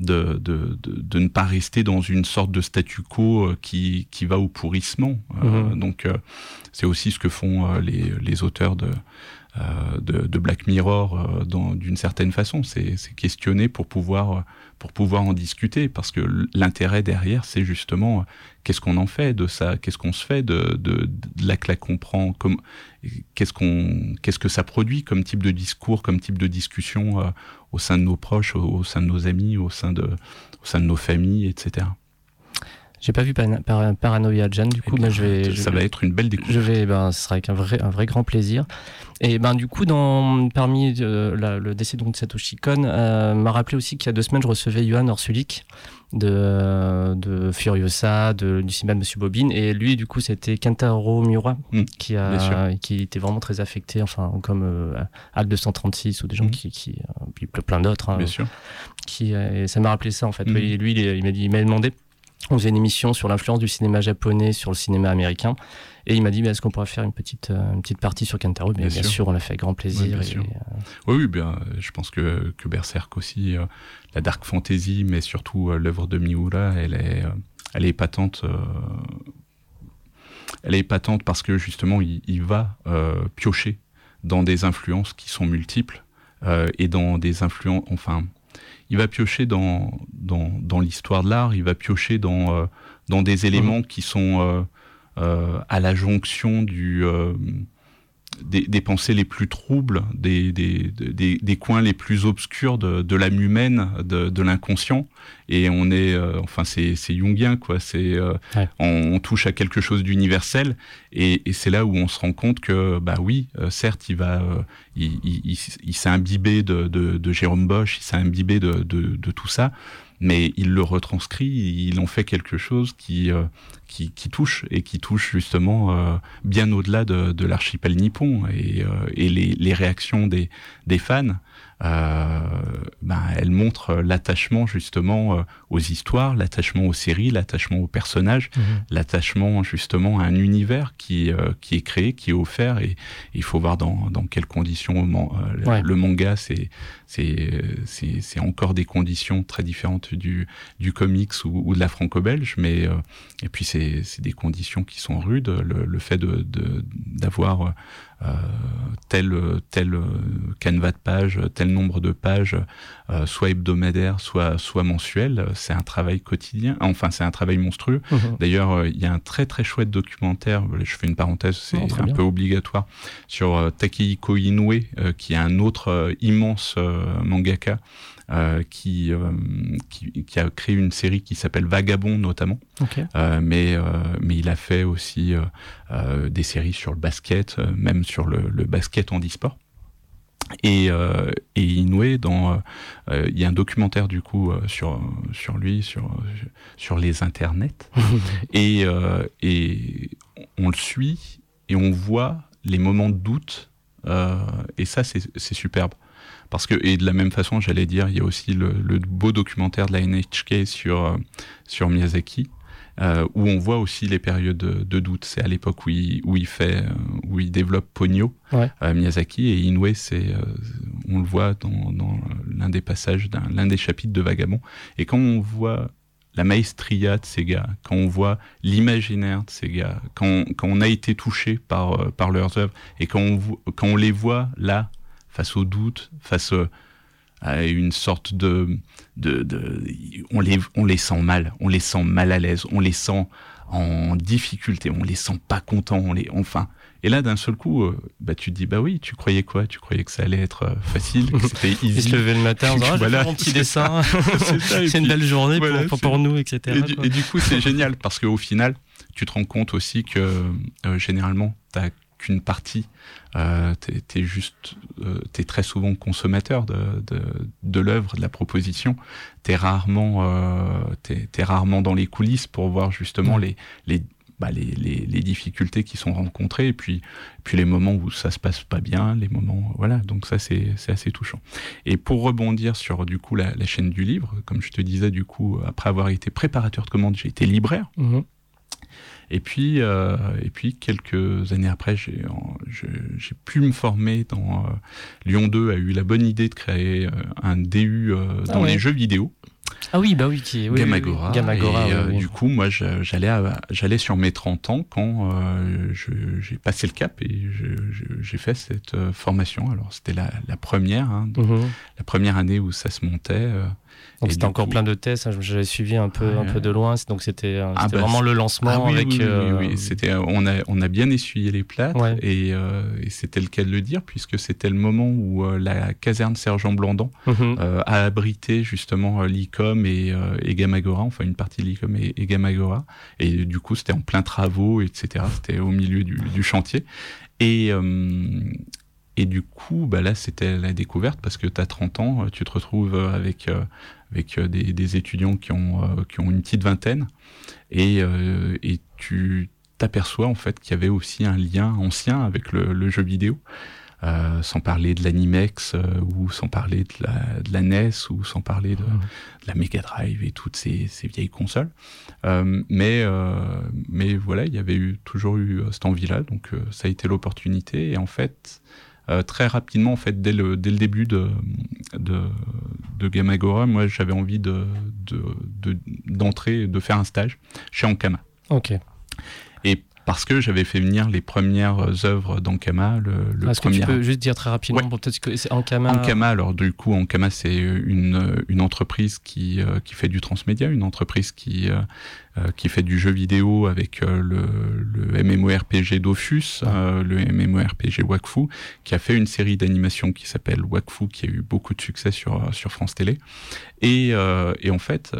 de, de, de, ne pas rester dans une sorte de statu quo euh, qui, qui va au pourrissement. Mmh. Euh, donc euh, c'est aussi ce que font les, les auteurs de, euh, de, de, Black Mirror d'une certaine façon. C'est questionner pour pouvoir, pour pouvoir en discuter, parce que l'intérêt derrière, c'est justement qu'est-ce qu'on en fait de ça, qu'est-ce qu'on se fait de, de, de, la claque qu'on prend, qu'est-ce qu'on, qu'est-ce que ça produit comme type de discours, comme type de discussion euh, au sein de nos proches, au, au, sein de nos amis, au sein de, au sein de nos familles, etc. J'ai pas vu par, Paranoia Jan, du coup, ben, je vais. Ça je, va être une belle découverte. Je vais, ben, ce sera avec un vrai, un vrai grand plaisir. Et ben, du coup, dans, parmi euh, la, le décès donc, de Satoshi Kon, euh, m'a rappelé aussi qu'il y a deux semaines, je recevais Johan Orsulik de, de Furiosa, de, du cinéma de Monsieur Bobine. Et lui, du coup, c'était Kentaro Miura, mmh, qui, a, qui était vraiment très affecté, enfin, comme euh, Acte 236 ou des gens mmh. qui, qui, puis plein d'autres. Hein, Bien sûr. Qui, et ça m'a rappelé ça, en fait. Mmh. Et lui, il, il m'a dit, il m'a demandé on faisait une émission sur l'influence du cinéma japonais sur le cinéma américain. Et il m'a dit, est-ce qu'on pourrait faire une petite, euh, une petite partie sur Kentaro? Bien, bien, sûr. sûr, on l'a fait avec grand plaisir. Oui, bien et, euh... oui, oui, bien, je pense que, que Berserk aussi, euh, la dark fantasy, mais surtout euh, l'œuvre de Miura, elle est, elle est épatante. euh, elle est épatante parce que justement, il, il va euh, piocher dans des influences qui sont multiples euh, et dans des influences, enfin, il va piocher dans, dans, dans l'histoire de l'art, il va piocher dans, euh, dans des éléments mmh. qui sont euh, euh, à la jonction du, euh, des, des, pensées les plus troubles, des, des, des, coins les plus obscurs de, de l'âme humaine, de, de l'inconscient. Et on est, euh, enfin, c'est jungien, quoi. C'est, euh, ouais. on, on, touche à quelque chose d'universel. Et, et c'est là où on se rend compte que, bah oui, euh, certes, il va, il, il, il, il s'est imbibé de, de, Jérôme Bosch, il s'est imbibé de tout ça mais il le retranscrit, il en fait quelque chose qui, euh, qui, qui, touche et qui touche justement euh, bien au-delà de, de l'archipel nippon et, euh, et les, les, réactions des, des fans. Euh, ben, elle montre l'attachement justement euh, aux histoires, l'attachement aux séries, l'attachement aux personnages, mmh. l'attachement justement à un univers qui, euh, qui est créé, qui est offert et il faut voir dans, dans quelles conditions ouais. le manga c'est c'est encore des conditions très différentes du, du comics ou, ou de la franco-belge, mais euh, et puis c'est des conditions qui sont rudes. Le, le fait d'avoir de, de, euh, tel, tel canevas de page, tel nombre de pages, euh, soit hebdomadaire, soit, soit mensuel, c'est un travail quotidien. Enfin, c'est un travail monstrueux. Mmh. D'ailleurs, il y a un très très chouette documentaire, je fais une parenthèse, c'est oh, un bien. peu obligatoire, sur Takehiko Inoue, qui est un autre immense mangaka. Euh, qui, euh, qui, qui, a créé une série qui s'appelle Vagabond notamment. Okay. Euh, mais, mais il a fait aussi des séries sur le basket, même sur le, le basket en e-sport. Et, euh, et Inoue, dans, euh, il y a un documentaire du coup euh, sur, sur lui, sur, sur les internets. et, et on le suit et on voit les moments de doute. et ça, c'est superbe. Parce que, et de la même façon, j'allais dire, il y a aussi le, le, beau documentaire de la NHK sur, sur Miyazaki, euh, où on voit aussi les périodes de, de doute. C'est à l'époque où il, où il fait, où il développe ouais. euh, Miyazaki, et Inoue, c'est, euh, on le voit dans, dans l'un des passages, l'un des chapitres de Vagabond. Et quand on voit la maestria de ces gars, quand on voit l'imaginaire de ces gars, quand, quand, on a été touché par, euh, par leurs œuvres et quand on, quand on les voit là, face au doute, face à une sorte de, de, de, on les on les sent mal, on les sent mal à l'aise, on les sent en difficulté, on les sent pas contents, on les enfin et là, d'un seul coup, euh, bah, tu te dis, bah oui, tu croyais quoi? Tu croyais que ça allait être euh, facile, que c'était easy? Se levait le matin en disant, ah, voilà, mon petit dessin, c'est une belle journée pour, pour, nous, etc. Et du, coup, c'est génial parce qu'au final, tu te rends compte aussi que euh, généralement, tu n'as qu'une partie. Euh, tu es, juste, euh, es très souvent consommateur de, de, de l'œuvre, de la proposition. Tu es rarement, euh, es, rarement dans les coulisses pour voir justement les, les bah, les, les, les, difficultés qui sont rencontrées et puis, puis les moments où ça se passe pas bien, les moments voilà donc ça c'est assez touchant. Et pour rebondir sur du coup la, la, chaîne du livre, comme je te disais du coup après avoir été préparateur de commande, j'ai été libraire. Mmh. Et puis, euh, et puis quelques années après, j'ai pu me former dans euh, Lyon 2 a eu la bonne idée de créer euh, un DU ah dans les jeux vidéo. Ah oui, bah oui, qui oui, Gamagora. Gamagora et, Du coup, moi, j'allais j'allais sur mes 30 ans quand euh, j'ai passé le cap et j'ai fait cette formation. Alors, c'était la, la, première, hein, mhm. la première année où ça se montait. Euh, donc c'était encore plein de tests. Hein, J'avais suivi un peu, un peu de loin. Donc c'était ah bah, vraiment le lancement ah, oui, avec. Oui, oui, C'était, on a, on a bien essuyé les plâtres et, euh, et c'était le cas de le dire puisque c'était le moment où euh, la caserne Sergent Blandan mhm. euh, a abrité justement l'ICOM et, et Gamagora, enfin une partie de l'ICOM et, et, Gamagora. Et du coup, c'était en plein travaux, etc. C'était au milieu du, du chantier. Et, et du coup, bah là, c'était la découverte parce que tu as 30 ans, tu te retrouves avec avec euh, des, des, étudiants qui ont, euh, qui ont une petite vingtaine, et, euh, et tu t'aperçois en fait qu'il y avait aussi un lien ancien avec le, le jeu vidéo. Euh, sans parler de l'Animex euh, ou sans parler de la, de la, NES ou sans parler de, de la Mega Drive et toutes ces, ces vieilles consoles. Euh, mais, mais voilà, il y avait eu, toujours eu cette envie-là, donc ça a été l'opportunité. Et en fait, euh, très rapidement, en fait, dès le, début de, de, moi, j'avais envie de, d'entrer, de, faire un stage chez Ankama. Parce que j'avais fait venir les premières œuvres d'Ankama. Le, le Est-ce que tu peux juste dire très rapidement ouais. peut-être que c'est Ankama Ankama, alors du coup, Ankama, c'est une, une entreprise qui, euh, qui fait du transmédia, une entreprise qui, euh, euh, qui fait du jeu vidéo avec euh, le, le MMORPG Dofus, euh, le MMORPG Wakfu, qui a fait une série d'animations qui s'appelle Wakfu, qui a eu beaucoup de succès sur, sur France Télé. Et, et en fait,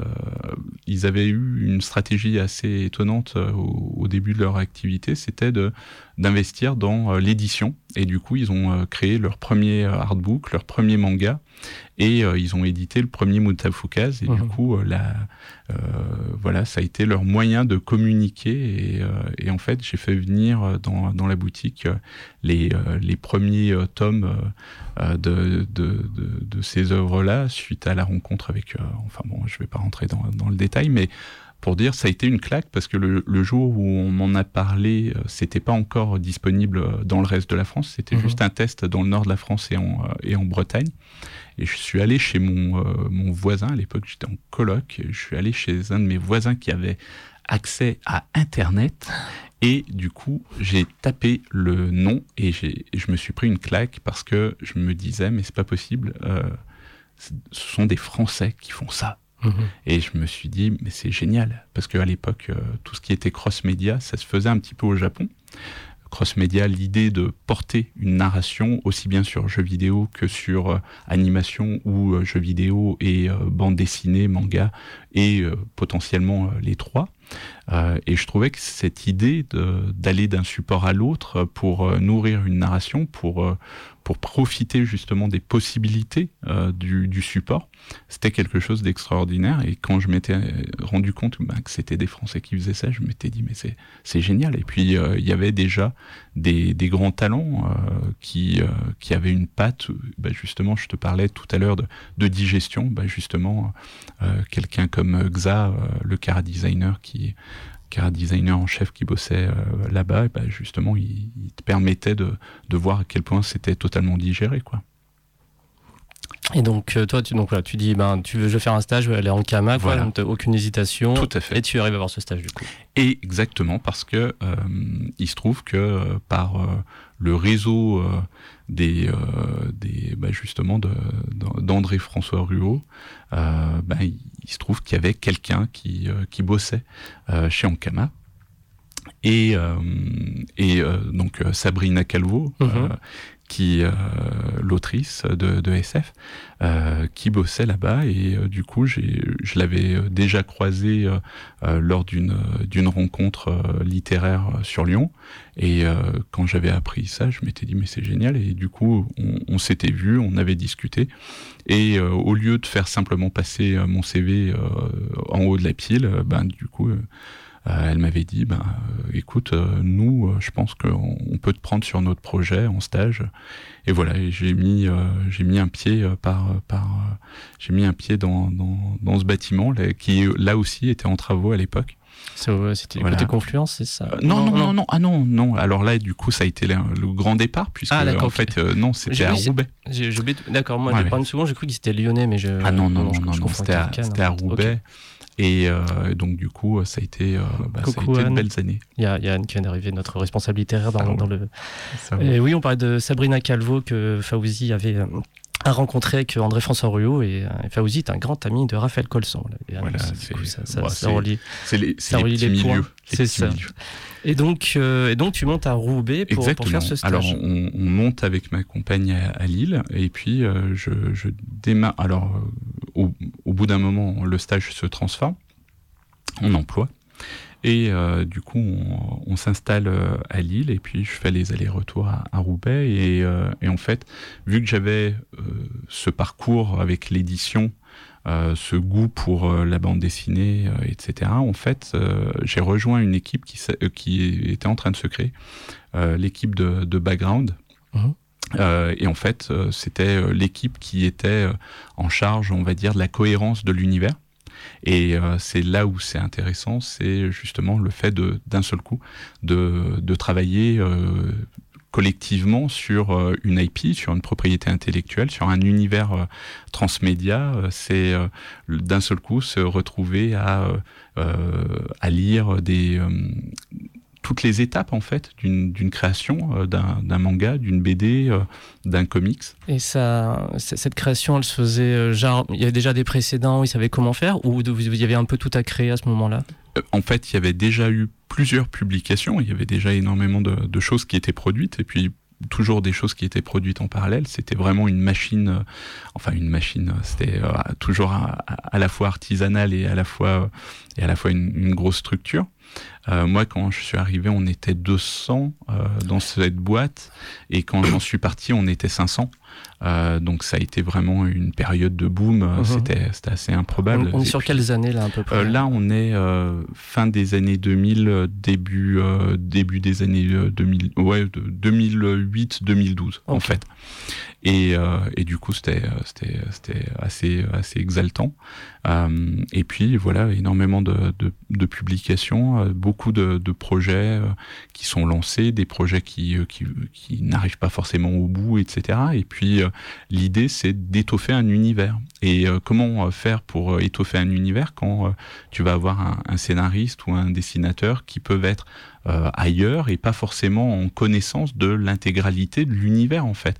ils avaient eu une stratégie assez étonnante au, au début de leur activité, c'était de d'investir dans l'édition. Et du coup, ils ont créé leur premier artbook, leur premier manga, et euh, ils ont édité le premier Mutafukaz et du mhm. coup euh, la, euh, voilà ça a été leur moyen de communiquer et, et en fait j'ai fait venir dans, dans la boutique les, les premiers tomes de, de, de, de, ces œuvres là suite à la rencontre avec enfin bon je vais pas rentrer dans, dans le détail mais pour dire ça a été une claque parce que le, le jour où on m'en a parlé, c'était pas encore disponible dans le reste de la France, c'était mhm. juste un test dans le nord de la France et en, et en Bretagne. Et je suis allé chez mon, euh, mon voisin, à l'époque j'étais en coloc, je suis allé chez un de mes voisins qui avait accès à Internet. Et du coup, j'ai tapé le nom et je me suis pris une claque parce que je me disais, mais c'est pas possible, euh, ce sont des Français qui font ça. Mmh. Et je me suis dit, mais c'est génial, parce qu'à l'époque, euh, tout ce qui était cross-média, ça se faisait un petit peu au Japon cross-média l'idée de porter une narration aussi bien sur jeux vidéo que sur euh, animation ou euh, jeux vidéo et bande dessinée, manga et potentiellement les trois. et je trouvais que cette idée d'aller d'un support à l'autre pour nourrir une narration, pour pour profiter justement des possibilités euh, du, du, support, c'était quelque chose d'extraordinaire. Et quand je m'étais rendu compte bah, que c'était des Français qui faisaient ça, je m'étais dit mais c'est génial. Et puis euh, il y avait déjà des, des grands talents euh, qui, euh, qui avaient une patte. Bah, justement, je te parlais tout à l'heure de, de, digestion. Bah, justement, euh, quelqu'un comme Xa, le car designer qui car designer en chef qui bossait euh, là-bas, bah, justement, il, il, te permettait de, de, voir à quel point c'était totalement digéré, quoi. Et donc, euh, toi, tu, donc, voilà, tu dis, ben, tu veux, je veux faire un stage, je veux aller en Kama, quoi, Voilà. donc t'as aucune hésitation. Tout à fait. Et tu arrives à avoir ce stage, du coup. Et exactement parce que euh, il se trouve que par euh, le réseau des, euh, des bah, justement de- d'André François Ruot, euh, bah, il, il se trouve qu'il y avait quelqu'un qui, euh, qui bossait chez Ankama. Et, et donc Sabrina Calvo, Mhm. euh, qui euh, l'autrice de, SF, euh, qui bossait là-bas. Et euh, du coup je l'avais déjà croisé euh, lors d'une d'une rencontre littéraire sur Lyon. Et quand j'avais appris ça je m'étais dit mais c'est génial. Et du coup on, on s'était vu on avait discuté. Et au lieu de faire simplement passer mon CV en haut de la pile ben du coup elle m'avait dit, ben, euh, écoute, euh, nous, euh, je pense qu'on on peut te prendre sur notre projet en stage. Et voilà, j'ai mis, euh, j'ai mis un pied euh, par, par, euh, j'ai mis un pied dans, dans, dans ce bâtiment là, qui là aussi était en travaux à l'époque. C'était Voilà. côté Confluence, c'est ça? Euh, non, non, non, non, ah non, non. Alors là, du coup, ça a été le, le grand départ puisque Ah, en fait, euh, non, c'était à Roubaix. D'accord, moi, Ouais, pas une seconde, j'ai cru que c'était lyonnais, mais je. Ah non, non, non, je- non, je non, c'était à, c'était à. Roubaix. Et euh, donc du coup, ça a été, euh, bah, ça a Coucou, été de belles années. Il y a, il y a Anne qui vient d'arriver, notre responsable littéraire dans, Ah dans le. Et oui, on parlait de Sabrina Calvo que Fauzi avait euh, a rencontré avec André François Ruot et, et Fauzi est un grand ami de Raphaël Colson. Voilà. Et, c'est- ça, relie. Les, ça les relie les points. milieux. les C'est petits ça. milieux. Et donc, euh, et donc tu montes à Roubaix pour, faire ce stage. Alors, on, on monte avec ma compagne à, à Lille, et puis euh, je, je démarre. Alors, au, bout d'un moment, le stage se transforme en emploi. Et euh, du coup, on, s'installe euh, à Lille, et puis je fais les allers-retours à, Roubaix. Et, euh, et en fait, vu que j'avais ce parcours avec l'édition, ce goût pour la bande dessinée, etc., en fait, j'ai rejoint une équipe qui, était en train de se créer, l'équipe de, Background. Euh, et en fait, euh, c'était euh, l'équipe qui était en charge, on va dire, de la cohérence de l'univers. Et c'est là où c'est intéressant, c'est justement le fait d'un seul coup de, de travailler collectivement sur une IP, sur une propriété intellectuelle, sur un univers transmédia. C'est d'un seul coup se retrouver à, à lire des toutes les étapes en fait d'une création, euh, d'un manga, d'une BD, euh, d'un comics. Et ça, cette création, elle se faisait euh, genre, il y avait déjà des précédents, ils savaient comment faire, ou vous, y avait un peu tout à créer à ce moment-là? En fait, il y avait déjà eu plusieurs publications, il y avait déjà énormément de, de choses qui étaient produites, et puis toujours des choses qui étaient produites en parallèle. C'était vraiment une machine, euh, enfin une machine, c'était euh, toujours à, à la fois artisanale et à la fois, euh, et à la fois une, une grosse structure. Euh, moi, quand je suis arrivé, on était 200 euh, dans cette boîte, et quand j'en suis parti, on était 500. Euh, donc ça a été vraiment une période de boom. Mhm. C'était c'était assez improbable. On, on est sur puis- quelles années là à peu près euh, là, on est euh, fin des années 2000, euh, début début des années euh, 2000, ouais, 2008-2012 en fait. Et, euh, et du coup, c'était euh, c'était assez assez exaltant. Euh, et puis voilà, énormément de, de, de publications, euh, beaucoup de, de projets euh, qui sont lancés, des projets qui euh, qui, qui n'arrivent pas forcément au bout, etc. Et puis euh, l'idée, c'est d'étoffer un univers. Et euh, comment euh, faire pour euh, étoffer un univers quand euh, tu vas avoir un, un scénariste ou un dessinateur qui peuvent être euh, ailleurs et pas forcément en connaissance de l'intégralité de l'univers en fait.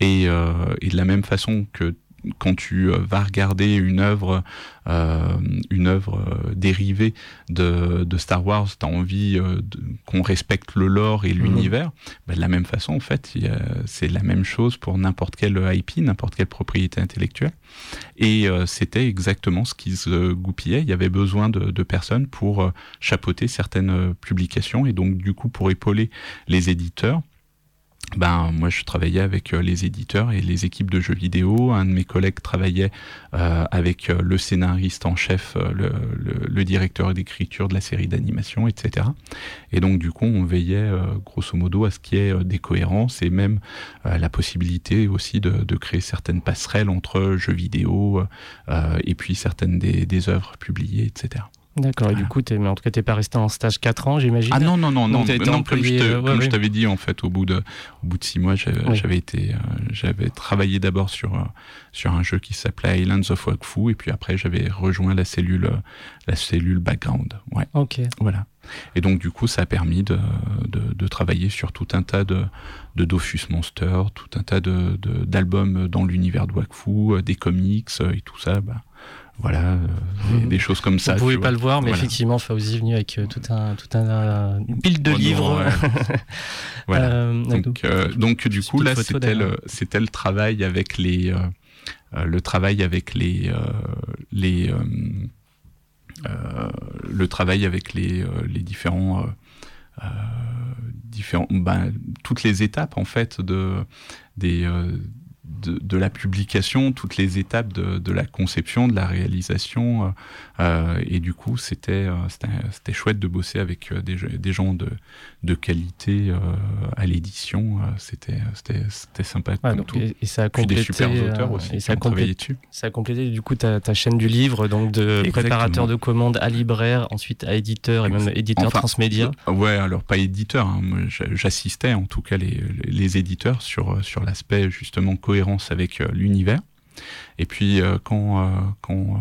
Et, euh, et de la même façon que quand tu euh, vas regarder une œuvre, euh, une œuvre euh, dérivée de, de Star Wars, tu as envie euh, qu'on respecte le lore et l'univers. Ben, de la même façon, en fait, c'est la même chose pour n'importe quelle IP, n'importe quelle propriété intellectuelle. Et euh, c'était exactement ce qui se goupillait. Il y avait besoin de, de personnes pour chapeauter certaines publications et donc du coup pour épauler les éditeurs. Ben, moi, je travaillais avec euh, les éditeurs et les équipes de jeux vidéo. Un de mes collègues travaillait euh, avec euh, le scénariste en chef, le, directeur d'écriture de la série d'animation, etc. Et donc, du coup, on veillait grosso modo à ce qu'il y ait des cohérences et même la possibilité aussi de, créer certaines passerelles entre jeux vidéo et puis certaines des œuvres publiées, etc. D'accord, et du coup, t'es- mais en tout cas, t'es pas resté en stage 4 ans, j'imagine Ah non, non, non, non, Donc, t'as été non, comme je euh, ouais, comme je t'avais dit, en fait, au bout de, au bout de six mois, j'avais été, euh, j'avais travaillé d'abord sur, euh, sur un jeu qui s'appelait Islands of Wakfu, et puis après, j'avais rejoint la cellule, la cellule background. Ouais, Ok. voilà. Et donc, du coup, ça a permis de, de, de travailler sur tout un tas de, de Dofus Monster, tout un tas de, de- d'albums dans l'univers de Wakfu, des comics et tout ça, bah, voilà, euh, des, Mhm. des choses comme ça. Vous pouvez pas vois. le voir, mais Voilà. effectivement, Fauzi est venu avec euh, tout un, tout un, euh, une pile de Oh non, livres. ouais. Voilà. Euh, Donc, euh, donc du coup, là, c'était le, c'était le travail avec les, euh, euh, le travail avec les, euh, les, euh, euh, le travail avec les, euh, les différents, euh, euh, différents, ben, toutes les étapes en fait de, des, euh, de, la publication, toutes les étapes de, la conception, de la réalisation, euh, euh, et du coup, c'était, euh, c'était, c'était chouette de bosser avec des, des gens de, de qualité euh, à l'édition. euh, c'était, sympa ouais, comme donc, tout. et, et ça a Puis complété. des super auteurs euh, aussi Et ça a, ça a complété du coup ta, ta chaîne du livre, donc de Exactement. préparateur de commandes à libraire, ensuite à éditeur et même éditeur Enfin, transmédia. Ouais, alors pas éditeur. hein, J'assistais en tout cas les, les éditeurs sur, sur l'aspect justement cohérence avec l'univers. Et puis quand, quand,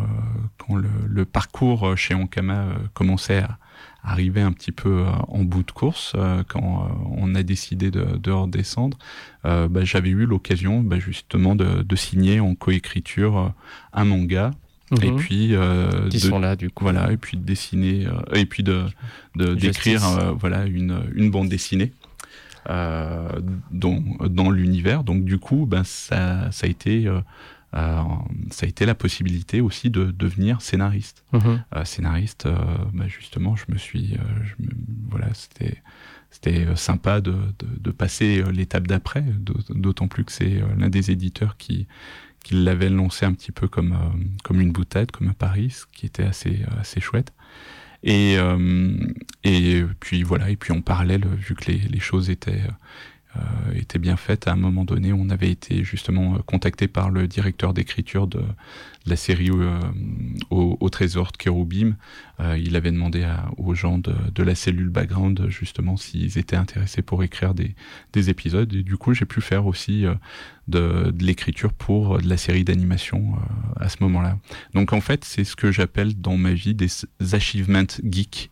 quand le, le parcours chez Ankama commençait à arriver un petit peu euh, en bout de course, euh, quand euh, on a décidé de, de redescendre, bah, j'avais eu l'occasion bah, justement de, de signer en coécriture un manga et Mhm. puis euh, Qui de- sont là, du coup. voilà et puis de dessiner euh, et puis de d'écrire euh, voilà une une bande dessinée dans dans l'univers donc du coup ben ça ça a été ça a été la possibilité aussi de devenir scénariste. Euh, scénariste euh, ben, justement je me suis euh, je me- voilà c'était c'était euh, sympa de, de, de passer euh, l'étape d'après, d'aut- d'autant plus que c'est euh, l'un des éditeurs qui, qui l'avait lancé un petit peu comme, euh, comme une boutade, comme un Paris, ce qui était assez, euh, assez chouette. Et, euh, et puis voilà, et puis en parallèle, vu que les, les choses étaient, euh, étaient bien faites, à un moment donné, on avait été justement euh, contacté par le directeur d'écriture de la série euh, au, au Trésor de Kérubim. Euh, il avait demandé à- aux gens de, de la cellule background justement s'ils étaient intéressés pour écrire des, des épisodes. Et du coup, j'ai pu faire aussi euh, de, de l'écriture pour de la série d'animation à ce moment-là. Donc en fait, c'est ce que j'appelle dans ma vie des achievements geeks.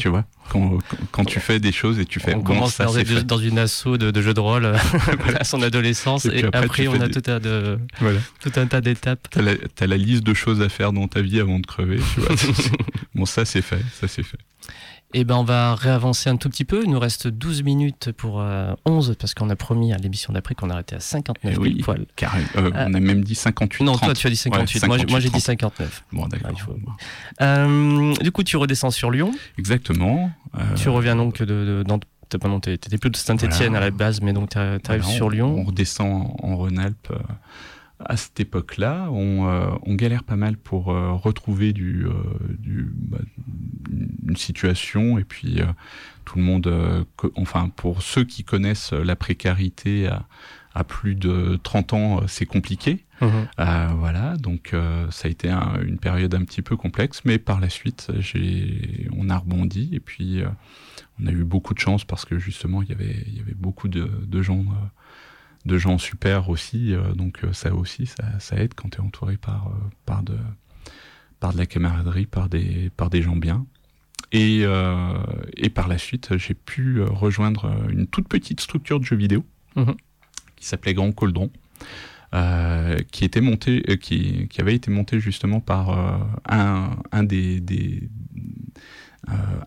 Tu vois, quand, tu fais des choses et tu fais on commence ça dans, fait. dans une asso de, de jeux de rôle à son adolescence Et après, on a des- tout, un de, Voilà. tout un tas d'étapes. T'as la, t'as la liste de choses à faire dans ta vie avant de crever. Tu vois. bon, ça c'est fait, ça c'est fait. Et ben on va réavancer un tout petit peu. Il nous reste 12 minutes pour euh, 11 parce qu'on a promis à l'émission d'après qu'on arrêtait à 59 Eh oui. pile poil. Carré. Euh, Ah. On a même dit 58. Non, 30. toi tu as dit 58. Ouais, moi, j'ai- moi, j'ai 58, dit 59. Bon, d'accord. Ah, il faut- Euh, du coup, tu redescends sur Lyon. Exactement. Euh, Tu reviens donc de, de, dans pas- t'étais plus de Saint-Etienne Voilà. à la base, mais donc tu arrives voilà, sur on- Lyon. On redescend en Rhône-Alpes. À cette époque-là, on, euh, on galère pas mal pour euh, retrouver du, euh, du, bah, une situation et puis euh, tout le monde, euh, enfin pour ceux qui connaissent la précarité à, à plus de 30 ans, euh, c'est compliqué. Euh, voilà, donc euh, ça a été un- une période un petit peu complexe, mais par la suite, j'ai, on a rebondi et puis euh, on a eu beaucoup de chance parce que justement il y avait, il y avait beaucoup de, de gens, euh, de gens super aussi, euh, donc euh, ça aussi, ça, ça aide quand tu es entouré par, euh, par de, par de la camaraderie, par des, par des gens bien. Et, euh, et par la suite, j'ai pu rejoindre une toute petite structure de jeux vidéo Mhm. qui s'appelait Grand Coldron, euh, qui était monté, euh, qui, qui avait été monté justement par euh, un, un des, des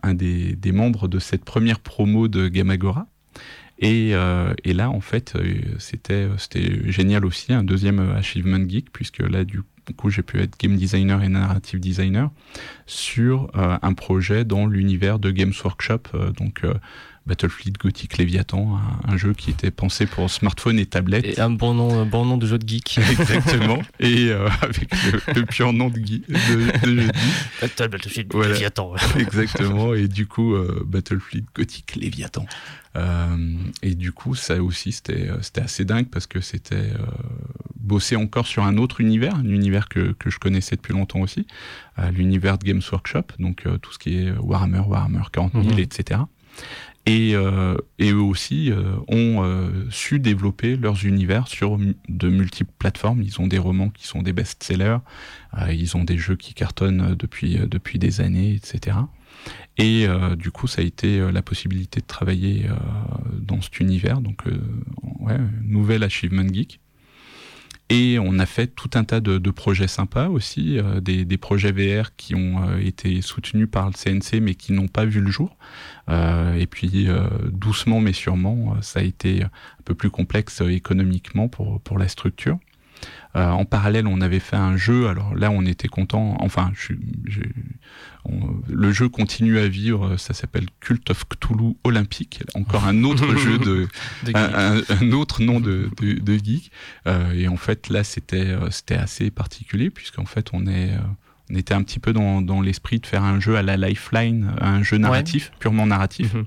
un des, des membres de cette première promo de Gamagora. Et, euh, et là, en fait, euh, c'était génial aussi, un deuxième euh, achievement geek, puisque là, du coup, j'ai pu être game designer et narrative designer sur euh, un projet dans l'univers de Games Workshop, euh, donc Battlefleet Gothic Leviathan, un, un jeu qui était pensé pour smartphone et tablette. Et un bon nom, un bon nom de jeu de geek. Exactement. et euh, avec le, le pur nom de, Guy, de, de jeudi. Battlefield Voilà. Léviathan. Exactement. Et du coup, euh, Battlefleet Gothic Léviathan. Euh, et du coup, ça aussi, c'était euh, assez dingue parce que c'était euh, bossé encore sur un autre univers, un univers que, que je connaissais depuis longtemps aussi, l'univers de Games Workshop, donc tout ce qui est Warhammer, Warhammer 40 000, mhm. etc. Et, et, eux aussi ont su développer leurs univers sur de multiples plateformes. Ils ont des romans qui sont des best-sellers, ils ont des jeux qui cartonnent depuis, depuis des années, etc. Et euh, du coup, ça a été euh, la possibilité de travailler euh, dans cet univers, donc ouais, nouvelle Achievement Geek. Et on a fait tout un tas de, de projets sympas aussi, des, des, projets VR qui ont été soutenus par le CNC mais qui n'ont pas vu le jour. et puis doucement mais sûrement, ça a été un peu plus complexe économiquement pour, pour la structure. Euh, en parallèle, on avait fait un jeu. Alors là, on était content. Enfin, le jeu continue à vivre. Ça s'appelle Cult of Cthulhu Olympique. Encore un autre jeu de, un, autre nom de, de, geek. Euh, et en fait, là, c'était euh, c'était assez particulier puisqu'en fait, on est on était un petit peu dans, l'esprit de faire un jeu à la Lifeline, un jeu narratif, purement narratif. Mhm.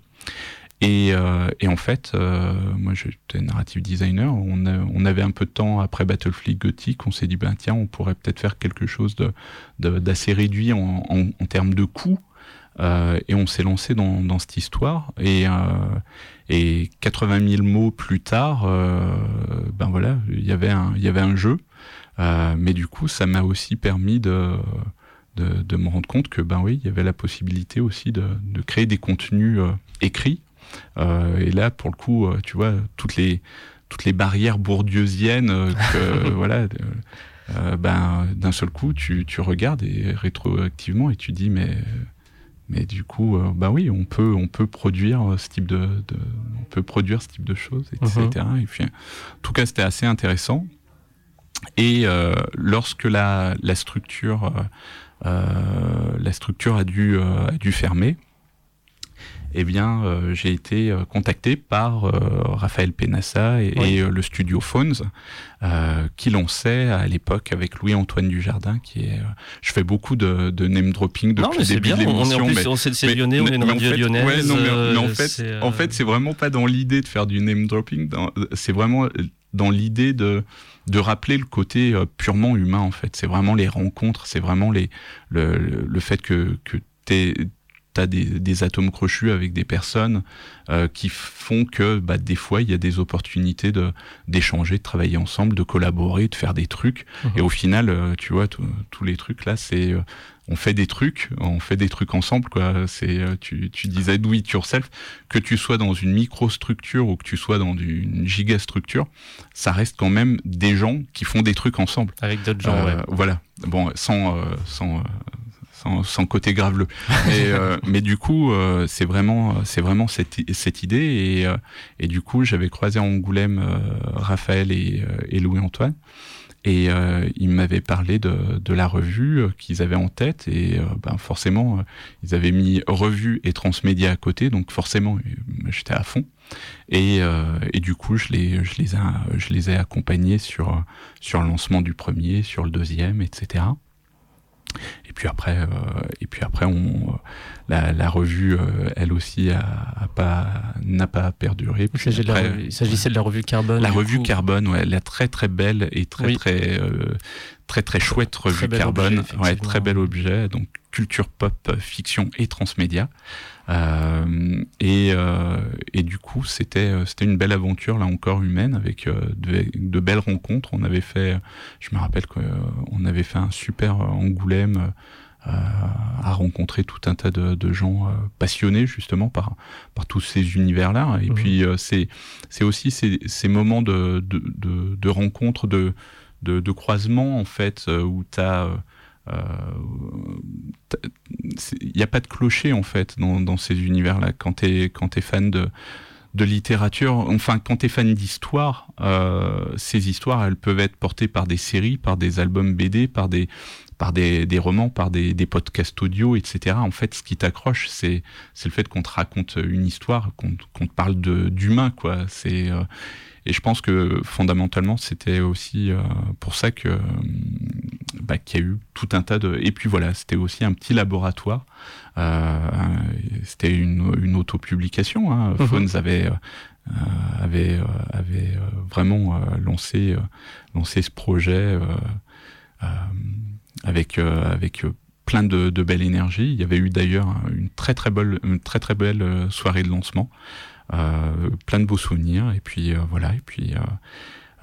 Et, euh, et, en fait, euh, moi j'étais narrative designer, on, on, avait un peu de temps après Battlefleet Gothic, on s'est dit, ben tiens, on pourrait peut-être faire quelque chose d'assez de, réduit en, en, en, termes de coûts. Euh, et on s'est lancé dans, dans, cette histoire. Et, euh, et 80 000 mots plus tard, euh, ben voilà, il y avait un, il y avait un jeu. mais du coup, ça m'a aussi permis de, de, de, me rendre compte que ben oui, il y avait la possibilité aussi de, de créer des contenus écrits euh, et là, pour le coup, euh, tu vois, toutes les, toutes les barrières bourdieusiennes euh, que, voilà, ben, d'un seul coup, tu, tu regardes et rétroactivement et tu dis, mais mais du coup, bah oui, on peut, on peut produire ce type de, de on peut produire ce type de choses, etc. Mhm. Et puis, en tout cas, c'était assez intéressant. Et lorsque la, la structure, la structure a dû, a dû fermer, eh bien, euh, j'ai été euh, contacté par euh, Raphaël Penassa et, le studio Phones, qui lançait à l'époque avec Louis-Antoine Dujardin, qui est. je fais beaucoup de, de name dropping depuis le début bien, de l'émission. On est en plus, c'est lyonnais, on est une radio lyonnaise. Ouais, non, mais, en fait, en fait, c'est vraiment pas dans l'idée de faire du name dropping. C'est vraiment dans l'idée de de rappeler le côté purement humain en fait c'est vraiment les rencontres c'est vraiment les le, le fait que que tu as des, atomes crochus avec des personnes euh, qui font que bah, des fois il y a des opportunités de d'échanger, de travailler ensemble, de collaborer, de faire des trucs. Mhm. Et au final, euh, tu vois, tous les trucs là, c'est euh, on fait des trucs, on fait des trucs ensemble. Quoi. C'est, tu, tu disais do it yourself, que tu sois dans une microstructure ou que tu sois dans une gigastructure, ça reste quand même des gens qui font des trucs ensemble. Avec d'autres gens, ouais. Voilà. Bon, sans, sans sans, côté graveleux. mais, euh, mais du coup, euh, c'est vraiment, c'est vraiment cette, cette idée. Et, euh, et du coup, j'avais croisé en Angoulême Raphaël et, et Louis-Antoine. Et euh, ils m'avaient parlé de, de la revue qu'ils avaient en tête. Et ben forcément, ils avaient mis revue et transmédia à côté. Donc forcément, j'étais à fond. Et, et, du coup, je les, je, les ai, je les ai accompagnés sur, sur le lancement du premier, sur le deuxième, etc. Et puis après, euh, et puis après, on, la, la revue, euh, elle aussi, a, a pas, n'a pas perduré. Il s'agissait de la revue Carbone. La revue Carbone, ouais, la très très belle et très très euh, très très chouette revue Carbone, ouais, très bel objet. Donc culture pop, fiction et transmédia. Euh, et, euh, et, du coup, c'était euh, c'était une belle aventure là encore humaine avec de, de, belles rencontres. On avait fait, je me rappelle qu'on avait fait un super Angoulême. Euh, à rencontrer tout un tas de, de gens passionnés justement par par tous ces univers là et mmh. puis c'est c'est aussi ces, ces moments de de, de, de rencontres de, de de croisement en fait où tu as il n'y a pas de clocher en fait dans, ces univers-là. Quand tu es, es fan de, de littérature, enfin quand tu es fan d'histoire, euh, ces histoires elles peuvent être portées par des séries, par des albums BD, par des par des, romans, par des, podcasts audio, etc. En fait, ce qui t'accroche, c'est le fait qu'on te raconte une histoire, qu'on te parle d'humain, quoi. C'est euh, et je pense que fondamentalement, c'était aussi euh, pour ça que bah, qu'il y a eu tout un tas de. Et puis voilà, c'était aussi un petit laboratoire. Euh, c'était une, une autopublication. Hein. Mhm. Phones avait avait, avait vraiment lancé, lancé ce projet avec, avec plein de, de, belle énergie. Il y avait eu d'ailleurs une très très belle, une très très belle soirée de lancement, plein de beaux souvenirs. Et puis voilà, et puis euh,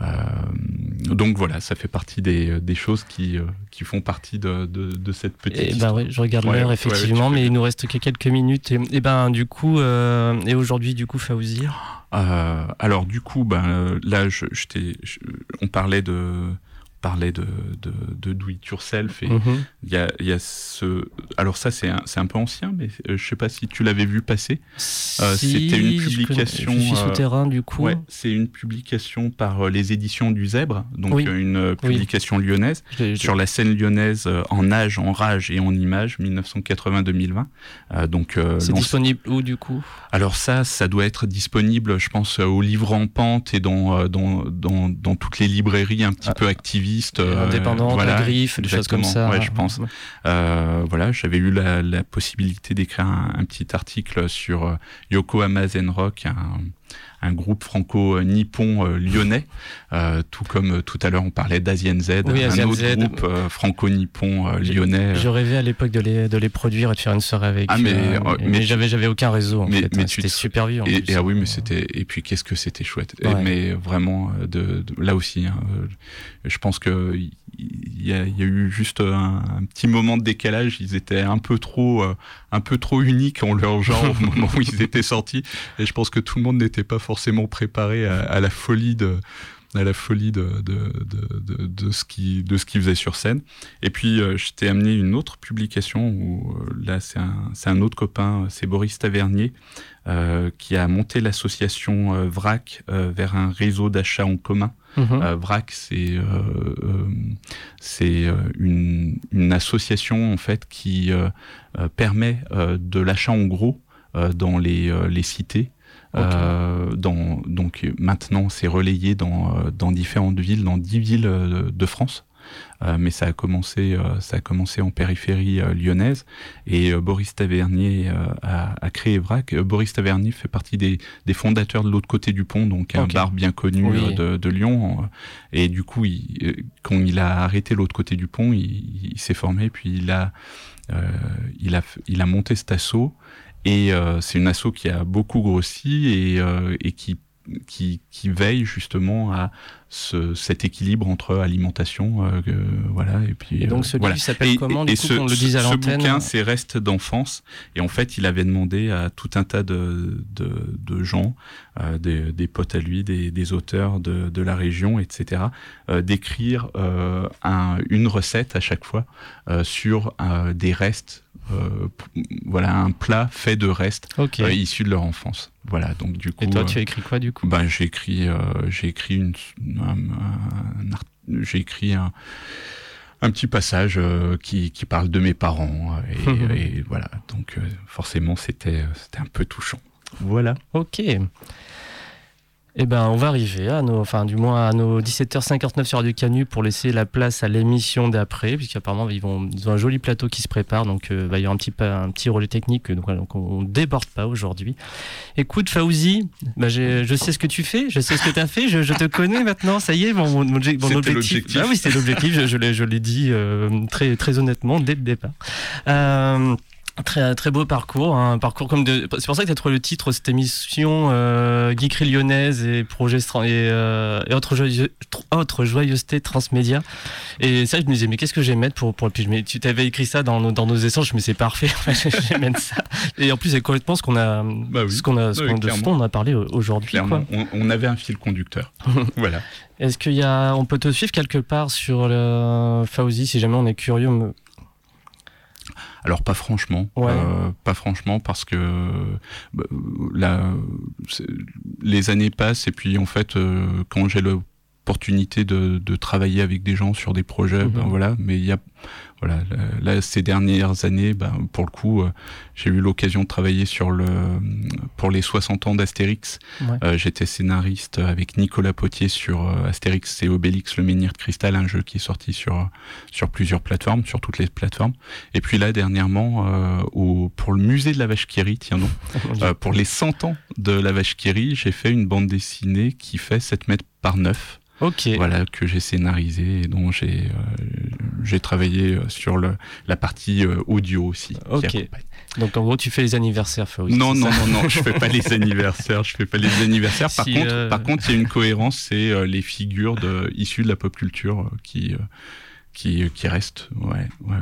donc voilà, ça fait partie des, des choses qui, euh, qui font partie de, de, de cette petite. Et eh ben ouais, je regarde l'heure effectivement, mais il nous reste que quelques minutes. Et, et ben du coup, euh, et aujourd'hui du coup, Faouzi euh, Alors du coup, ben là, je, je, je on parlait de parlait de, de, de do it yourself et mhm. il y, a, y, a, ce alors ça c'est un, un peu ancien mais euh, je sais pas si tu l'avais vu passer. Euh, c'était une publication je, suis euh, souterrain du coup. ouais, c'est une publication par les éditions du Zèbre donc une publication lyonnaise sur la scène lyonnaise en âge en rage et en image 1980-2020 donc c'est disponible où du coup? Alors ça ça doit être disponible je pense au livre en pente et dans dans, dans, dans toutes les librairies un petit ah. peu activistes euh, indépendante, voilà, griffe, des choses comme ça. Ouais, je pense. Euh, voilà, j'avais eu la, la possibilité d'écrire un, un, petit article sur euh, Yokohama Zen Rock, un, un groupe franco-nippon euh, lyonnais, euh, tout comme euh, tout à l'heure on parlait d'Asian Z, un autre groupe franco-nippon lyonnais. Je rêvais à l'époque de les, de les produire et de faire une soirée avec ah, mais, mais, j'avais j'avais aucun réseau en fait. Hein, c'était super vivant. Et, et, ah oui, mais c'était et puis qu'est-ce que c'était chouette. mais vraiment de, là aussi, hein, je pense que il y, a, y a eu juste un, un, petit moment de décalage. Ils étaient un peu trop, un peu trop uniques en leur genre au moment où ils étaient sortis. Et je pense que tout le monde n'était pas forcément préparé à, à la folie de à la folie de, de, de, de, ce qui de ce qu'il faisait sur scène. Et puis euh, je t'ai amené une autre publication où euh, là c'est un, un autre copain, c'est Boris Tavernier, euh, qui a monté l'association VRAC vers un réseau d'achat en commun. Mhm. VRAC, c'est c'est une, une, association en fait qui permet de l'achat en gros dans les, les cités euh, dans, donc maintenant, c'est relayé dans, euh, dans différentes villes, dans dix villes euh, de, France. Euh, mais ça a commencé, ça a commencé en périphérie lyonnaise. Et Boris Tavernier a, a, créé VRAC. Boris Tavernier fait partie des, des fondateurs de l'autre côté du pont, donc un bar bien connu de, de, Lyon. Et du coup, il, quand il a arrêté l'autre côté du pont, il, il s'est formé, puis il a, il a, il a monté cet assaut. Et euh, c'est une asso qui a beaucoup grossi et, euh, et qui, qui, qui, veille justement à ce, cet équilibre entre alimentation, euh, voilà. Et puis et donc ce voilà. s'appelle comment et, ce, le dise à ce bouquin, c'est Restes d'enfance. Et en fait, il avait demandé à tout un tas de, de, de gens, euh, des, des, potes à lui, des, des auteurs de, de, la région, etc., euh, d'écrire un, une recette à chaque fois sur des restes euh, voilà un plat fait de restes euh, issus de leur enfance. Voilà, donc du coup. Et toi, tu as écrit quoi du coup Ben j'ai écrit, euh, j'ai écrit une, j'ai écrit un, un, petit passage qui, qui, parle de mes parents et, et voilà. Donc forcément, c'était, c'était un peu touchant. Voilà. Ok. Eh ben, on va arriver à nos, enfin, du moins à nos 17h59 sur Radio Canu pour laisser la place à l'émission d'après, puisqu'apparemment ils vont, ils ont un joli plateau qui se prépare, donc euh, bah, il y aura un petit, un petit relais technique, donc, voilà, donc on, ne déborde pas aujourd'hui. Écoute, Fauzi, bah, je sais ce que tu fais, je sais ce que tu as fait, je, je, te connais maintenant, ça y est, mon, mon, mon objectif. Ah oui, c'est l'objectif, je, je l'ai dit euh, très, très honnêtement dès le départ. Euh, Très, très beau parcours, un parcours comme de... C'est pour ça que tu as trouvé le titre cette émission euh, Geekerie lyonnaise et projet et, euh, et autres, joyeux, autre joyeuseté transmédia. Et ça, je me disais, mais qu'est-ce que j'ai mettre pour, pour puis mais tu t'avais écrit ça dans nos, dans nos échanges, mais c'est parfait, je mettre ça. Et en plus, c'est complètement ce qu'on a, bah oui. ce qu'on a, ce oui, de ce qu'on a parlé aujourd'hui. On, on, avait un fil conducteur. voilà. Est-ce qu'il y a, on peut te suivre quelque part sur le Fauzi si jamais on est curieux? Alors pas franchement, euh, pas franchement parce que bah, là, les années passent et puis en fait euh, quand j'ai l'opportunité de, de, travailler avec des gens sur des projets, ben mhm. voilà, mais il y a voilà, là, ces dernières années, bah, pour le coup, euh, j'ai eu l'occasion de travailler sur le, pour les 60 ans d'Astérix. Euh, j'étais scénariste avec Nicolas Potier sur euh, Astérix et Obélix, le menhir de cristal, un jeu qui est sorti sur, sur plusieurs plateformes, sur toutes les plateformes. Et puis là, dernièrement, au, pour le musée de la Vache Kiri, tiens non, pour les 100 ans de la Vache Kiri, j'ai fait une bande dessinée qui fait 7 mètres par 9 Ok. Voilà, que j'ai scénarisé et dont j'ai euh, travaillé sur le, la partie euh, audio aussi. Ok. Donc en gros, tu fais les anniversaires, Fabrice. Non, non, non, non, je fais pas les anniversaires. Je fais pas les anniversaires. Par contre, par contre, il y a une cohérence, c'est les figures de, issues de la pop culture qui qui, qui restent, ouais, ouais,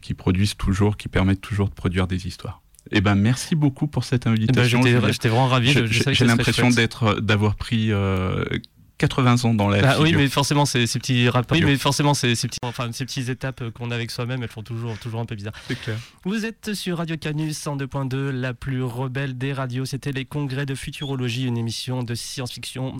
qui produisent toujours, qui permettent toujours de produire des histoires. Eh ben, merci beaucoup pour cette invitation. Eh ben, J'étais vraiment ravi. J'ai l'impression d'être, d'avoir pris 80 ans dans la bah, Oui, mais forcément, ces, ces petits rapports, oui, mais forcément, ces, ces, petits, enfin, ces petites étapes qu'on a avec soi-même, elles font toujours, toujours un peu bizarre. C'est clair. Vous êtes sur Radio Canus 102.2, la plus rebelle des radios. C'était les congrès de futurologie, une émission de science-fiction.